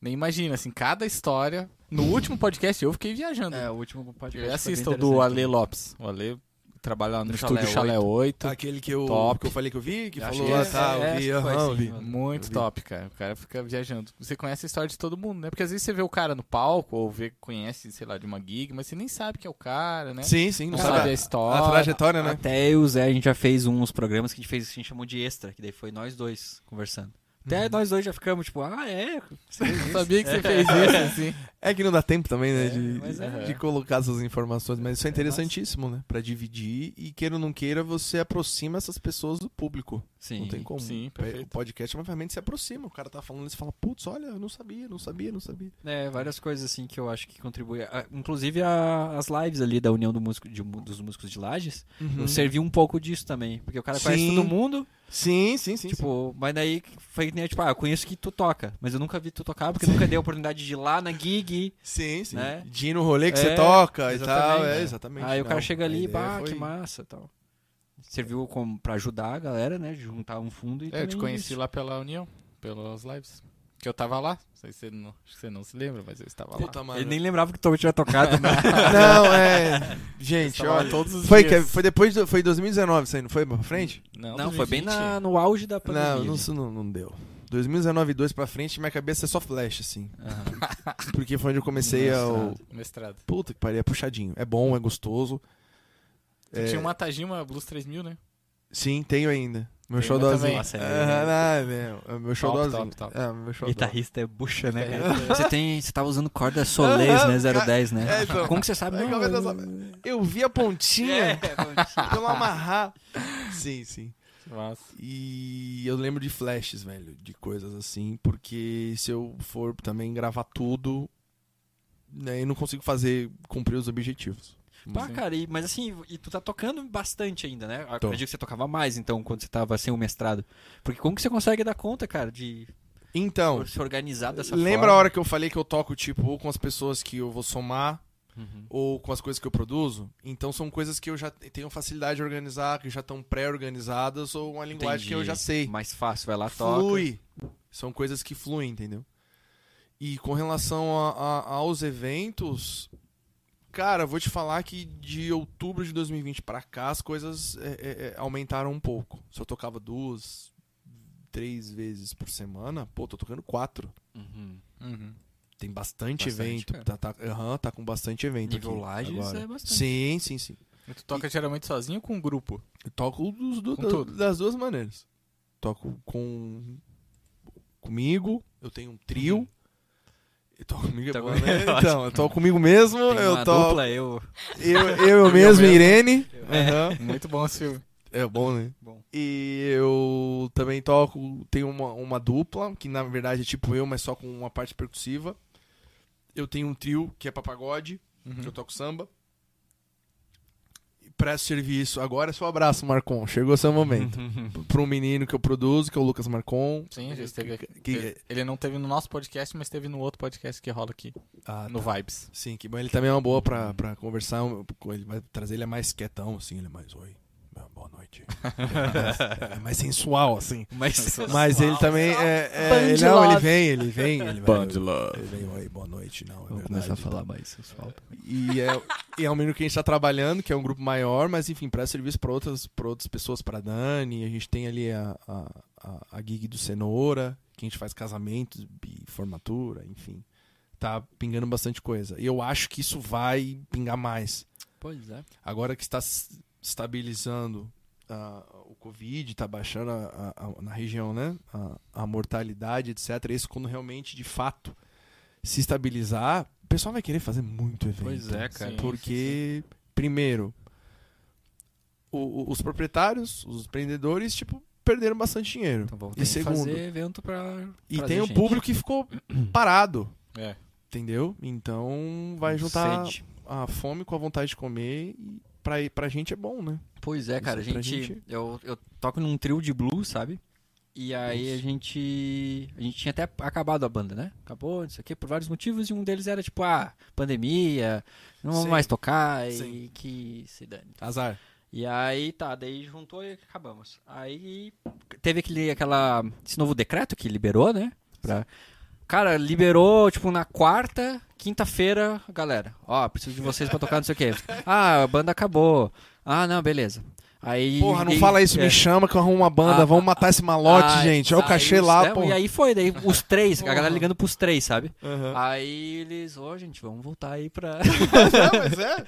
nem imagina, assim, cada história. No último podcast eu fiquei viajando. É, o último podcast. eu assisto o do. Ale Lopes. O Ale trabalha lá no Do estúdio Chalé Chalé 8. Aquele que eu, Top. que eu falei que eu vi, que Acho falou, que ah, tá, é, eu vi, aham, assim, eu vi. Muito Eu vi. top, cara. O cara fica viajando. Você conhece a história de todo mundo, né? Porque às vezes você vê o cara no palco, ou vê, conhece, sei lá, de uma gig, mas você nem sabe que é o cara, né? Sim, sim, Não não sabe sabe a a, história. a trajetória, né? Até e o Zé, a gente já fez uns programas que a gente fez, a gente chamou de extra, que daí foi nós dois conversando. Até Uhum. nós dois já ficamos, tipo, ah, é? Eu sabia que você fez isso, assim. [LAUGHS] É que não dá tempo também, né, É, de, é. de colocar essas informações, mas isso é É interessantíssimo, né? Pra dividir e queira ou não queira, você aproxima essas pessoas do público. Sim. não tem como. sim, O perfeito. podcast é uma ferramenta que se aproxima. O cara tá falando e você fala, putz, olha, eu não sabia, não sabia, não sabia. É, várias coisas assim que eu acho que contribuem. Inclusive a- as lives ali da União do Músico, de- dos Músicos de Lages Uhum. serviu um pouco disso também. Porque o cara conhece Sim. todo mundo, Sim, sim, sim. tipo, mas daí foi que nem, tipo, ah, eu conheço que tu toca, mas eu nunca vi tu tocar, porque nunca dei a oportunidade de ir lá na gig. Sim, sim. né? De ir no rolê que É, você toca e tal. exatamente. É, exatamente. Aí o cara Não, chega ali, bah, foi- que massa tal. Serviu como pra ajudar a galera, né? de Juntar um fundo e É, eu te também conheci isso. lá pela União, pelas lives. Que eu tava lá. Não sei se você não, acho que você não se lembra, mas eu estava lá. Puta, mano. Ele nem lembrava que tu tinha tocado, né? [LAUGHS] [LAUGHS] Não, é. Gente, olha. todos os Foi, dias. que, foi depois do, foi 2019 isso aí, não foi pra frente? Não, Não, foi bem 2020. na, no auge da pandemia. Não, isso não, não deu. 2019 e 2 pra frente, minha cabeça é só flash, assim. Aham. [LAUGHS] Porque foi onde eu comecei a. Mestrado, mestrado. Puta que pariu, é puxadinho. É bom, é gostoso. Você É, tinha uma Tajima Blues 3000, né? Sim, tenho ainda. Meu também. Nossa, é- Ah, meu, é meu top. É, meu. Guitarrista é bucha, né, cara? Guitarrista. [LAUGHS] Você tem. Você tava usando corda Solês, né? 010, né? É, então. Como que você sabe? É, Não, é que eu eu- vi a pontinha É, [LAUGHS] pelo amarrar. Sim, sim. Nossa. E eu lembro de flashes, velho, de coisas assim, porque se eu for também gravar tudo, né, eu não consigo fazer, cumprir os objetivos. Pá, Sim. cara, e- mas assim, e tu tá tocando bastante ainda, né? Eu Tô. acredito que você tocava mais, então, quando você tava sem o mestrado. Porque como que você consegue dar conta, cara, de Então, se organizar dessa lembra forma? a hora que eu falei que eu toco, tipo, ou com as pessoas que eu vou somar, Uhum. ou com as coisas que eu produzo? Então são coisas que eu já tenho facilidade de organizar, que já estão pré-organizadas, ou uma linguagem que eu já Entendi. sei. Mais fácil, vai lá, toca. Flui. São coisas que fluem, entendeu? E com relação a- a- aos eventos, cara, eu vou te falar que de outubro de 2020 pra cá as coisas é, é, é, aumentaram um pouco. Se eu tocava duas, três vezes por semana, pô, tô tocando quatro. Uhum. Uhum. Tem bastante, Bastante, evento. cara. Tá, tá, aham, tá com bastante evento Nível aqui Lages agora. é bastante. Sim, sim, sim. E tu toca geralmente sozinho ou com um grupo? Eu toco dos- do- das duas maneiras. Toco com comigo, eu tenho um trio. Eu toco comigo, é Tá bom, com- né? Ótimo. Então, eu toco comigo mesmo, eu toco dupla, eu... eu, eu, eu mesmo, mesmo. Irene. É. Aham. Muito bom esse filme. É bom, né? Bom. E eu também toco, tenho uma, uma dupla, que na verdade é tipo eu, mas só com uma parte percussiva. Eu tenho um trio, que é pra pagode, Uhum. que eu toco samba. Presto serviço. Agora é seu abraço, Marcon. Chegou seu momento. [LAUGHS] Pra um menino que eu produzo, que é o Lucas Marcon. Sim, já esteve aqui. Que- Ele, ele não teve no nosso podcast, mas esteve no outro podcast que rola aqui, Ah, no tá. Vibes. Sim, que bom. Ele também é uma boa pra, pra conversar. com Ele vai trazer ele é mais quietão, assim. Ele é mais, oi, boa noite. é mais sensual, assim. Mas... Mas ele também é. é ele, não, ele vem, ele vem. Ele vai, love. ele vem, oi, boa noite. Não, é Vou verdade. começar a falar mais sensual também. E é, e é um menino que a gente tá trabalhando, que é um grupo maior, mas enfim, presta serviço pra outras, pra outras pessoas, pra Dani. A gente tem ali a, a, a, a gig do Cenoura, que a gente faz casamentos e formatura, enfim. Tá pingando bastante coisa. E eu acho que isso vai pingar mais. Pois é. Agora que está estabilizando ah, o Covid, está baixando a- a- a- na região, né? A, a mortalidade, etc. Isso quando realmente, de fato, se estabilizar, o pessoal vai querer fazer muito evento. Pois é, cara. Sim. Porque, primeiro, o- o- os proprietários, os empreendedores, tipo, perderam bastante dinheiro. Então vamos E segundo- fazer evento pra E tem um gente. público que ficou [CLEARS THROAT] parado, É. entendeu? Então vai juntar Sede. a fome com a vontade de comer e pra, pra gente é bom, né? Pois é, cara, a Isso gente, gente- Eu, eu toco num trio de blues, sabe? E aí a gente. A gente tinha até acabado a banda, né? Acabou, não sei o quê, por vários motivos, e um deles era tipo, ah, pandemia, não vamos Sim. mais tocar Sim. e que se dane. Azar. E aí tá, daí juntou e acabamos. Aí teve aquele, aquela, esse novo decreto que liberou, né? Pra, cara, liberou, tipo, na quarta, quinta-feira, galera, ó, preciso de vocês pra tocar não sei o quê. Ah, a banda acabou. Ah, não, beleza. Aí, Porra, não e- fala isso, é. me chama que eu arrumo uma banda, Ah, vamos matar esse malote, Ah, gente. Olha o aí cachê lá, é, pô. E aí foi, daí os três, a galera ligando pros três, sabe? Aham. Aí eles, ô gente, vamos voltar aí pra. Não, [LAUGHS] mas é.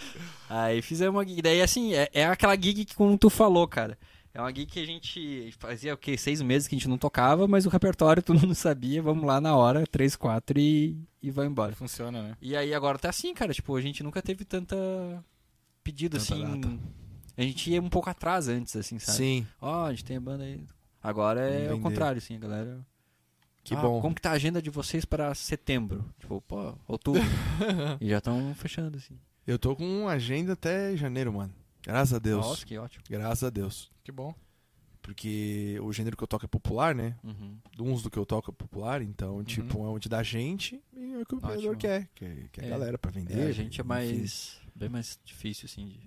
Aí fizemos uma gig. Daí, assim, é, é aquela gig que, como tu falou, cara. É uma gig que a gente fazia, o quê? Seis meses que a gente não tocava, mas o repertório todo mundo sabia. Vamos lá na hora, três, quatro e, e vai embora. Funciona, né? E aí agora tá assim, cara. Tipo, a gente nunca teve tanta pedido, Tanta assim. data. A gente ia um pouco atrás antes, assim, sabe? Sim, Ó, a gente tem a banda aí. Agora é o contrário, assim, a galera. que "Ah, bom. Como que tá a agenda de vocês para setembro? Tipo, pô, outubro. [LAUGHS] e já estão fechando, assim. Eu tô com agenda até janeiro, mano. Graças a Deus. Nossa, que ótimo. Graças a Deus. Que bom. Porque o gênero que eu toco é popular, né? Uhum. Uns do que eu toco é popular, então, tipo, é onde dá gente e é o que o empreendedor Ótimo. quer. Quer, quer É. galera pra vender. É, a gente é enfim. mais. bem mais difícil, assim. De...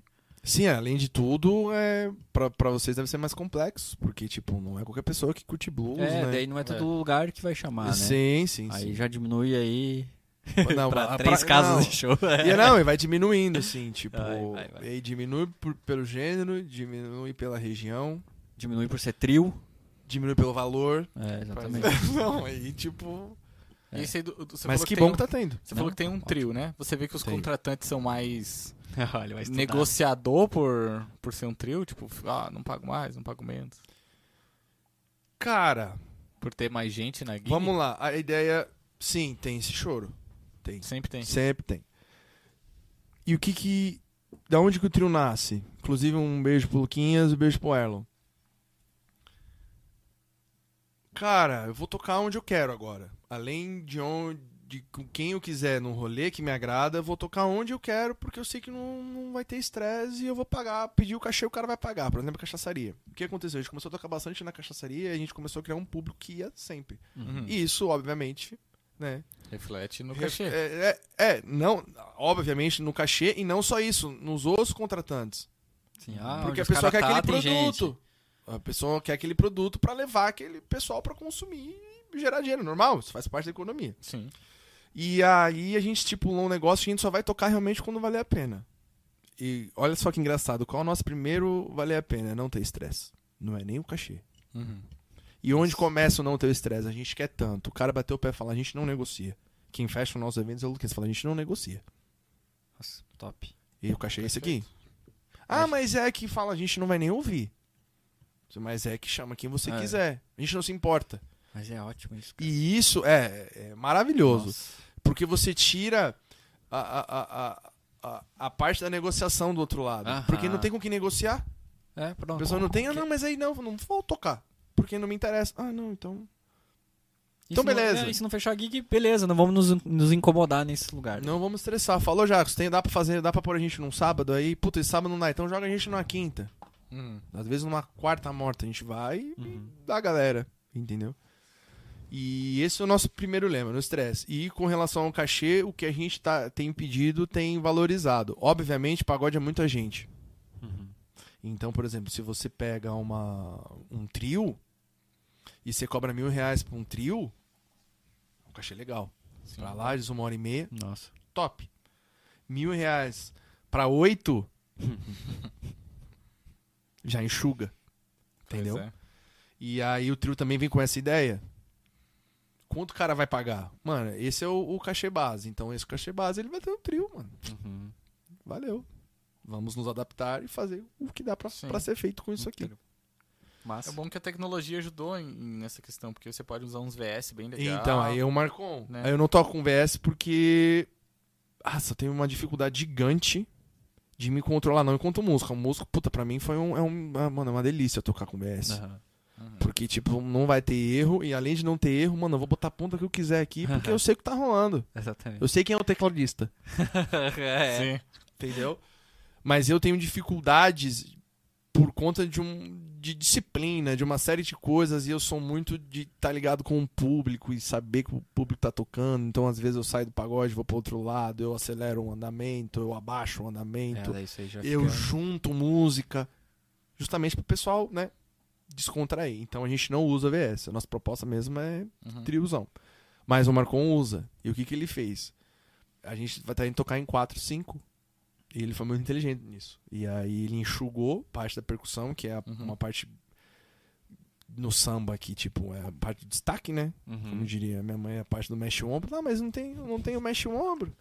Sim, além de tudo, é, pra, pra vocês deve ser mais complexo, porque, tipo, não é qualquer pessoa que curte blues, é, né? daí não é todo É. lugar que vai chamar, né? Sim, sim, Aí sim. já diminui aí [LAUGHS] Não, [LAUGHS] pra três pra- casas não. de show. E não, e vai diminuindo, assim, [LAUGHS] tipo. Vai, vai, vai. E diminui por- pelo gênero, diminui pela região, Diminui por ser trio. diminui pelo valor. É, exatamente. não, aí, tipo. É. Aí Mas falou que bom um- que tá tendo. Você falou Não, que tem um trio, né? Você vê que os contratantes são mais Olha, negociador por, por ser um trio, tipo, ah, não pago mais, não pago menos. Cara, Por ter mais gente na gig. vamos lá. A ideia. Sim, tem esse choro. Tem. Sempre tem. Sempre tem. E o que que. Da onde que o trio nasce? Inclusive, um beijo pro Luquinhas e um beijo pro Erlon. Cara, eu vou tocar onde eu quero agora. Além de onde de com quem eu quiser no rolê que me agrada, eu vou tocar onde eu quero, porque eu sei que não, não vai ter estresse e eu vou pagar, pedir o cachê, o cara vai pagar. Por exemplo, a cachaçaria. O que aconteceu? A gente começou a tocar bastante na cachaçaria e a gente começou a criar um público que ia sempre. Uhum. E isso, obviamente, né? Reflete no É, cachê. é, é, não, obviamente no cachê e não só isso, nos outros contratantes. Sim, ah, porque a pessoa quer tá, aquele produto. A pessoa quer aquele produto pra levar aquele pessoal pra consumir e gerar dinheiro, normal, isso faz parte da economia. Sim. E aí a gente estipulou um negócio que a gente só vai tocar realmente quando valer a pena. E olha só que engraçado, qual é o nosso primeiro valer a pena? É não ter estresse. Não é nem o cachê. Uhum. E onde começa o não ter estresse? A gente quer tanto. O cara bateu o pé e fala, a gente não negocia. Quem fecha os nossos eventos é o Luquinhas. Fala, a gente não negocia. Nossa, top. E o cachê é esse aqui. Ah, mas é que fala, a gente não vai nem ouvir. Mas é que chama quem você É. quiser. A gente não se importa. Mas é ótimo isso. cara. E isso é, é maravilhoso. Nossa. Porque você tira a, a, a, a, a, a parte da negociação do outro lado. Aham. Porque não tem com quem negociar. É, A pronto. pessoa não tem, ah, não, mas aí não, não vou tocar. Porque não me interessa. Ah, não, então. E Então, se não- beleza. é, e se não fechar a gig, beleza, não vamos nos, nos incomodar nesse lugar. né? Não vamos estressar. Falou, Jacos, tem, dá pra fazer, dá pra pôr a gente num sábado aí. Puta, esse sábado não dá, então joga a gente numa quinta. Uhum. Às vezes numa quarta morta a gente vai e Uhum. dá a galera, entendeu? E esse é o nosso primeiro lema, no estresse. E com relação ao cachê, o que a gente tá, tem pedido tem valorizado. Obviamente, pagode é muita gente. Uhum. Então, por exemplo, se você pega uma, um trio e você cobra mil reais pra um trio, é um cachê legal. Sim. Pra lá, eles uma hora e meia, Nossa. top. Mil reais pra oito, [LAUGHS] já enxuga. Entendeu? é. E aí o trio também vem com essa ideia. Quanto o cara vai pagar? Mano, esse é o, o cachê base. Então esse cachê base ele vai ter um trio, mano. Uhum. Valeu. Vamos nos adaptar e fazer o que dá pra, Sim. pra ser feito com isso aqui. Massa. É bom que a tecnologia ajudou em- nessa questão, porque você pode usar uns VS bem legal. Então, aí eu Marcon. Né? Aí eu não toco com VS porque. Nossa, eu tenho uma dificuldade gigante de me controlar, não enquanto música. O músico, puta, pra mim foi um. É um ah, mano, é uma delícia tocar com VS. Aham. Uhum. Porque, tipo, não vai ter erro. E além de não ter erro, mano, eu vou botar a ponta que eu quiser aqui, porque eu sei o que tá rolando. Exatamente. Eu sei quem é o tecladista. [LAUGHS] é. Sim. Entendeu? Mas eu tenho dificuldades por conta de um de disciplina, de uma série de coisas, e eu sou muito de estar ligado com o público e saber que o público tá tocando. Então, às vezes, eu saio do pagode, vou pro outro lado, eu acelero o andamento, eu abaixo o É, andamento, já eu fica- junto música, justamente pro pessoal, né, descontrair. Então a gente não usa VS. A nossa proposta mesmo é Uhum. triozão. Mas o Marcon usa. E o que, que ele fez? A gente vai estar indo tocar em 4, 5. E ele foi muito inteligente nisso. E aí ele enxugou parte da percussão, que é Uhum. uma parte no samba que, tipo, é a parte de destaque, né? Uhum. Como diria minha mãe, é a parte do mexe o ombro. Não, mas não tem, não tem o mexe o ombro.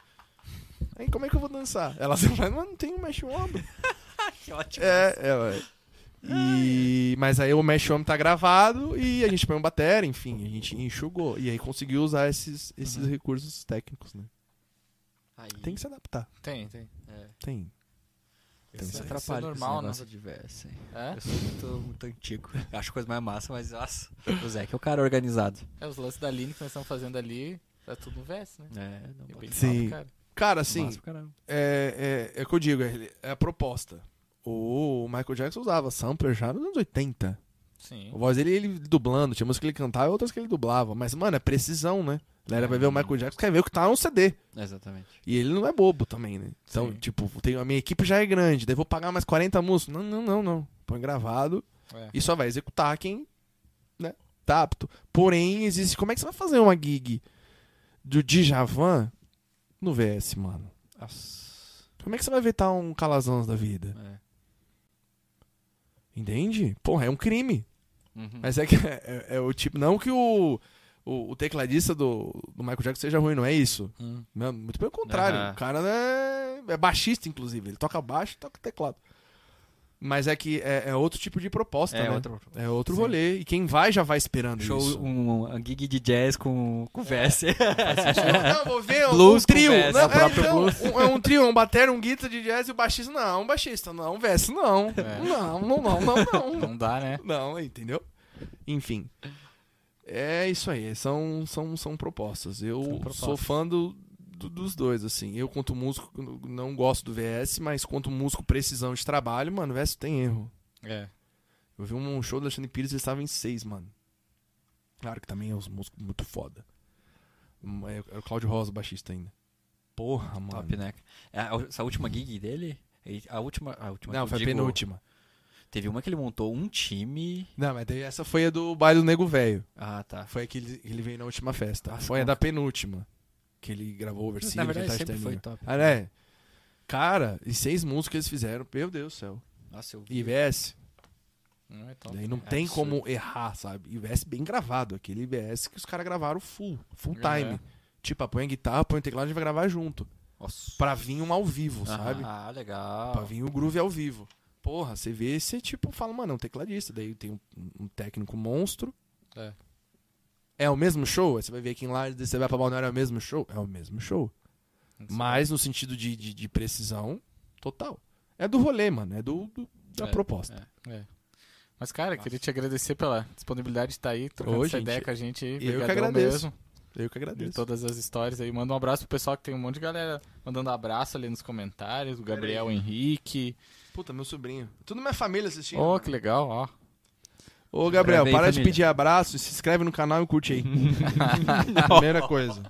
Aí como é que eu vou dançar? Ela sempre fala, mas não tem o mexe o ombro. [LAUGHS] Que ótimo. É, é, ué. E, mas aí o Mesh Home tá gravado e a gente põe um bateria, enfim, a gente enxugou. E aí conseguiu usar esses, esses Uhum. recursos técnicos, né? Aí, Tem que se adaptar. Tem, tem. é. Tem. Tem Isso que é, ser. isso é atrapalha esse normal, né? hein? É? Eu sou muito, muito antigo. Acho a coisa mais massa, mas nossa, o Zé que é o cara organizado. É, os lances da Line que nós estamos fazendo ali, tá tudo no VS, né? É, não É bem Sim. cara. Cara, assim, é, é, é o que eu digo, é, é a proposta. O Michael Jackson usava sampler já nos anos 80. Sim. A voz dele, ele dublando, tinha música que ele cantava e outras que ele dublava. Mas, mano, é precisão, né? A galera vai ver o Michael Jackson, quer ver o que tá no CD. Exatamente. E ele não é bobo também, né? Então, Sim. tipo, tem, a minha equipe já é grande, daí vou pagar mais 40 músicos. Não, não, não, não. Põe gravado É. e só vai executar quem, né, tá apto. Porém, existe. Como é que você vai fazer uma gig do Djavan no VS, mano? Como é que você vai vetar um Calazans da vida? É. Entende? Porra, é um crime. Uhum. Mas é que é, [LAUGHS] é- é o tipo. Não que o, o, o tecladista do, do Michael Jackson seja ruim, não é isso. Hum. Não, muito pelo contrário. Aham. O cara é, é baixista, inclusive. Ele toca baixo e toca teclado. Mas é que é, é outro tipo de proposta, É né? outro. É outro Sim. rolê. E quem vai já vai esperando Show, isso. um, um gig de jazz com, com VS. [LAUGHS] Não, vou ver um, Blues um trio. Não, é próprio então, blues. Um, é um trio, um bater, um guitarra de jazz e o baixista. Não, um baixista. Não, um VS, não. É. Não, não, não, não, não. Não dá, né? Não, entendeu? Enfim. É isso aí, são, são, são propostas. Eu São propostas. sou fã do, do- dos dois, assim. Eu, quanto músico, não gosto do VS, mas quanto músico precisão de trabalho, mano, o VS tem erro. É. Eu vi um show do Alexandre Pires ele estava em seis, mano. Claro que também é os músicos muito foda. Hum, é- Era o Claudio Rosa, baixista ainda. Porra, mano. Top, né? É, Essa última gig dele, a última, a última Não, foi a digo, penúltima. Teve uma que ele montou um time. Não, mas daí essa foi a do baile do Nego Velho. Ah, tá. Foi a que ele, ele veio na última festa. Nossa, foi a da penúltima. Que ele gravou o versículo. Na verdade, tá sempre foi top. Ah, né? Cara, e seis músicas que eles fizeram, meu Deus do céu. Nossa, eu vi. IBS, Não é top. daí não É tem absurdo. como errar, sabe? IBS bem gravado, aquele IBS que os caras gravaram full, full É. time. Tipo, põe a guitarra, põe o teclado e a gente vai gravar junto. Nossa. Pra vir um ao vivo, sabe? Ah, legal. Pra vir o groove ao vivo. Porra, você vê, você tipo fala, mano, é um tecladista. Daí tem um, um técnico monstro. É. É o mesmo show? Aí você vai ver aqui em lá, você vai pra Balneário, é o mesmo show? É o mesmo show. Mas no sentido de, de, de precisão, total. É do rolê, mano. É do, do- da É, proposta. É. Mas, cara, queria te agradecer pela disponibilidade de estar aí, trocando Ô, essa gente, ideia com a gente aí. eu que agradeço. mesmo. Eu que De agradeço. todas as histórias aí. Manda um abraço pro pessoal que tem um monte de galera mandando abraço ali nos comentários. O Gabriel Henrique. Puta, meu sobrinho. Tudo minha família assistindo. Oh, que legal, ó. Ô, Gabriel, para de pedir abraço, se inscreve no canal e curte aí. [LAUGHS] Primeira coisa.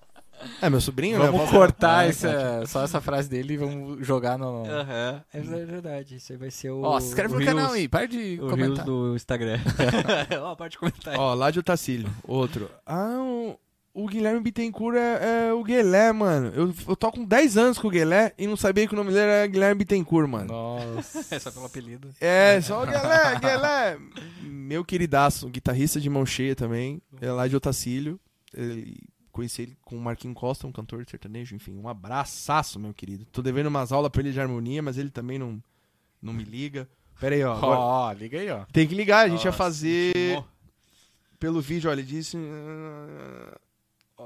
É, meu sobrinho, né? Vamos posso- cortar essa, só essa frase dele e vamos jogar no. Aham. É verdade. Isso aí vai ser o. Ó, se inscreve o no Reels- canal aí, para de O Reels comentar. do Instagram. [LAUGHS] Ó, parte de comentário. Ó, lá de Otacílio. Outro. Ah, o, o Guilherme Bittencourt é, é o Guelé, mano. Eu, eu tô com 10 anos com o Guelé e não sabia que o nome dele era Guilherme Bittencourt, mano. Nossa. [LAUGHS] É só pelo apelido. É, só o Guelé, Guelé. Meu queridaço, guitarrista de mão cheia também. É lá de Otacílio. Ele, conheci ele com o Marquinhos Costa, um cantor sertanejo, enfim. Um abraçaço, meu querido. Tô devendo umas aulas pra ele de harmonia, mas ele também não, não me liga. Pera aí, ó. agora- Ó, liga aí, ó. Tem que ligar, a gente ia Nossa, fazer pelo vídeo, olha, ele disse. ah,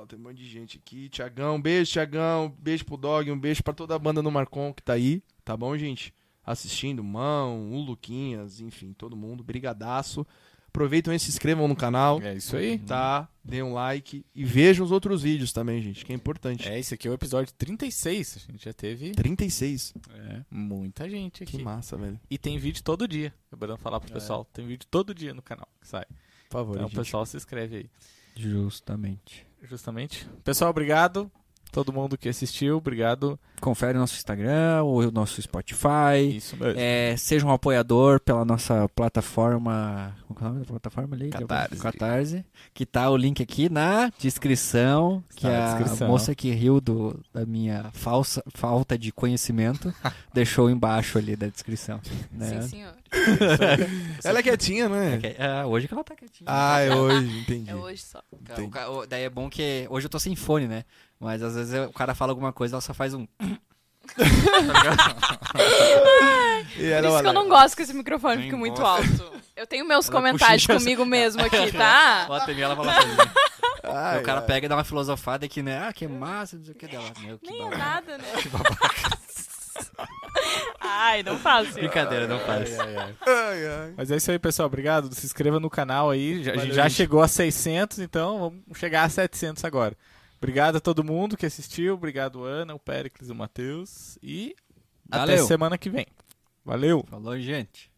Ó, tem um monte de gente aqui. Tiagão, beijo, Tiagão. Beijo pro Dog, um beijo pra toda a banda do Marcon que tá aí. Tá bom, gente? Assistindo, Mão, o Luquinhas, enfim, todo mundo. Brigadaço. Aproveitam e se inscrevam no canal, É isso aí. tá? Dê um like e vejam os outros vídeos também, gente, que é importante. É, esse aqui é o episódio 36. A gente já teve 36. é, muita gente aqui. Que massa, velho. E tem vídeo todo dia. Lembrando falar pro É. pessoal, tem vídeo todo dia no canal que sai. Por favor, Então o gente. pessoal se inscreve aí. Justamente. Justamente. Pessoal, obrigado. Todo mundo que assistiu, obrigado. Confere o nosso Instagram, o nosso Spotify. Isso mesmo. É, seja um apoiador pela nossa plataforma. Como que é o nome da plataforma ali? Catarse. Catarse. Que tá o link aqui na descrição. Que Tá na a descrição. moça que riu do, da minha falsa, falta de conhecimento [LAUGHS] deixou embaixo ali da descrição. Né? Sim, senhor. Ela é quietinha, né? É, hoje que ela tá quietinha. Ah, é hoje, entendi. É hoje só. Cara, o ca- o- daí é bom que hoje eu tô sem fone, né? Mas às vezes o cara fala alguma coisa, ela só faz um. [LAUGHS] E Por isso que eu não gosto que esse microfone fique muito alto. Eu tenho meus Ela comentários comigo [LAUGHS] mesmo aqui, tá? Bota em mim, ela fala. Ai, Aí o cara ai. pega e dá uma filosofada que, né? Ah, que massa, não sei o que dela. Meu, que Nem é babaca. nada, né? [LAUGHS] Ai, não faço isso. Brincadeira, não faz. Ai, ai. Mas é isso aí, pessoal. Obrigado. Se inscreva no canal aí. Já- a gente já gente. chegou a 600, então vamos chegar a 700 agora. Obrigado a todo mundo que assistiu. Obrigado, Ana, o Péricles, o Matheus. E até Valeu. semana que vem. Valeu! Falou, gente.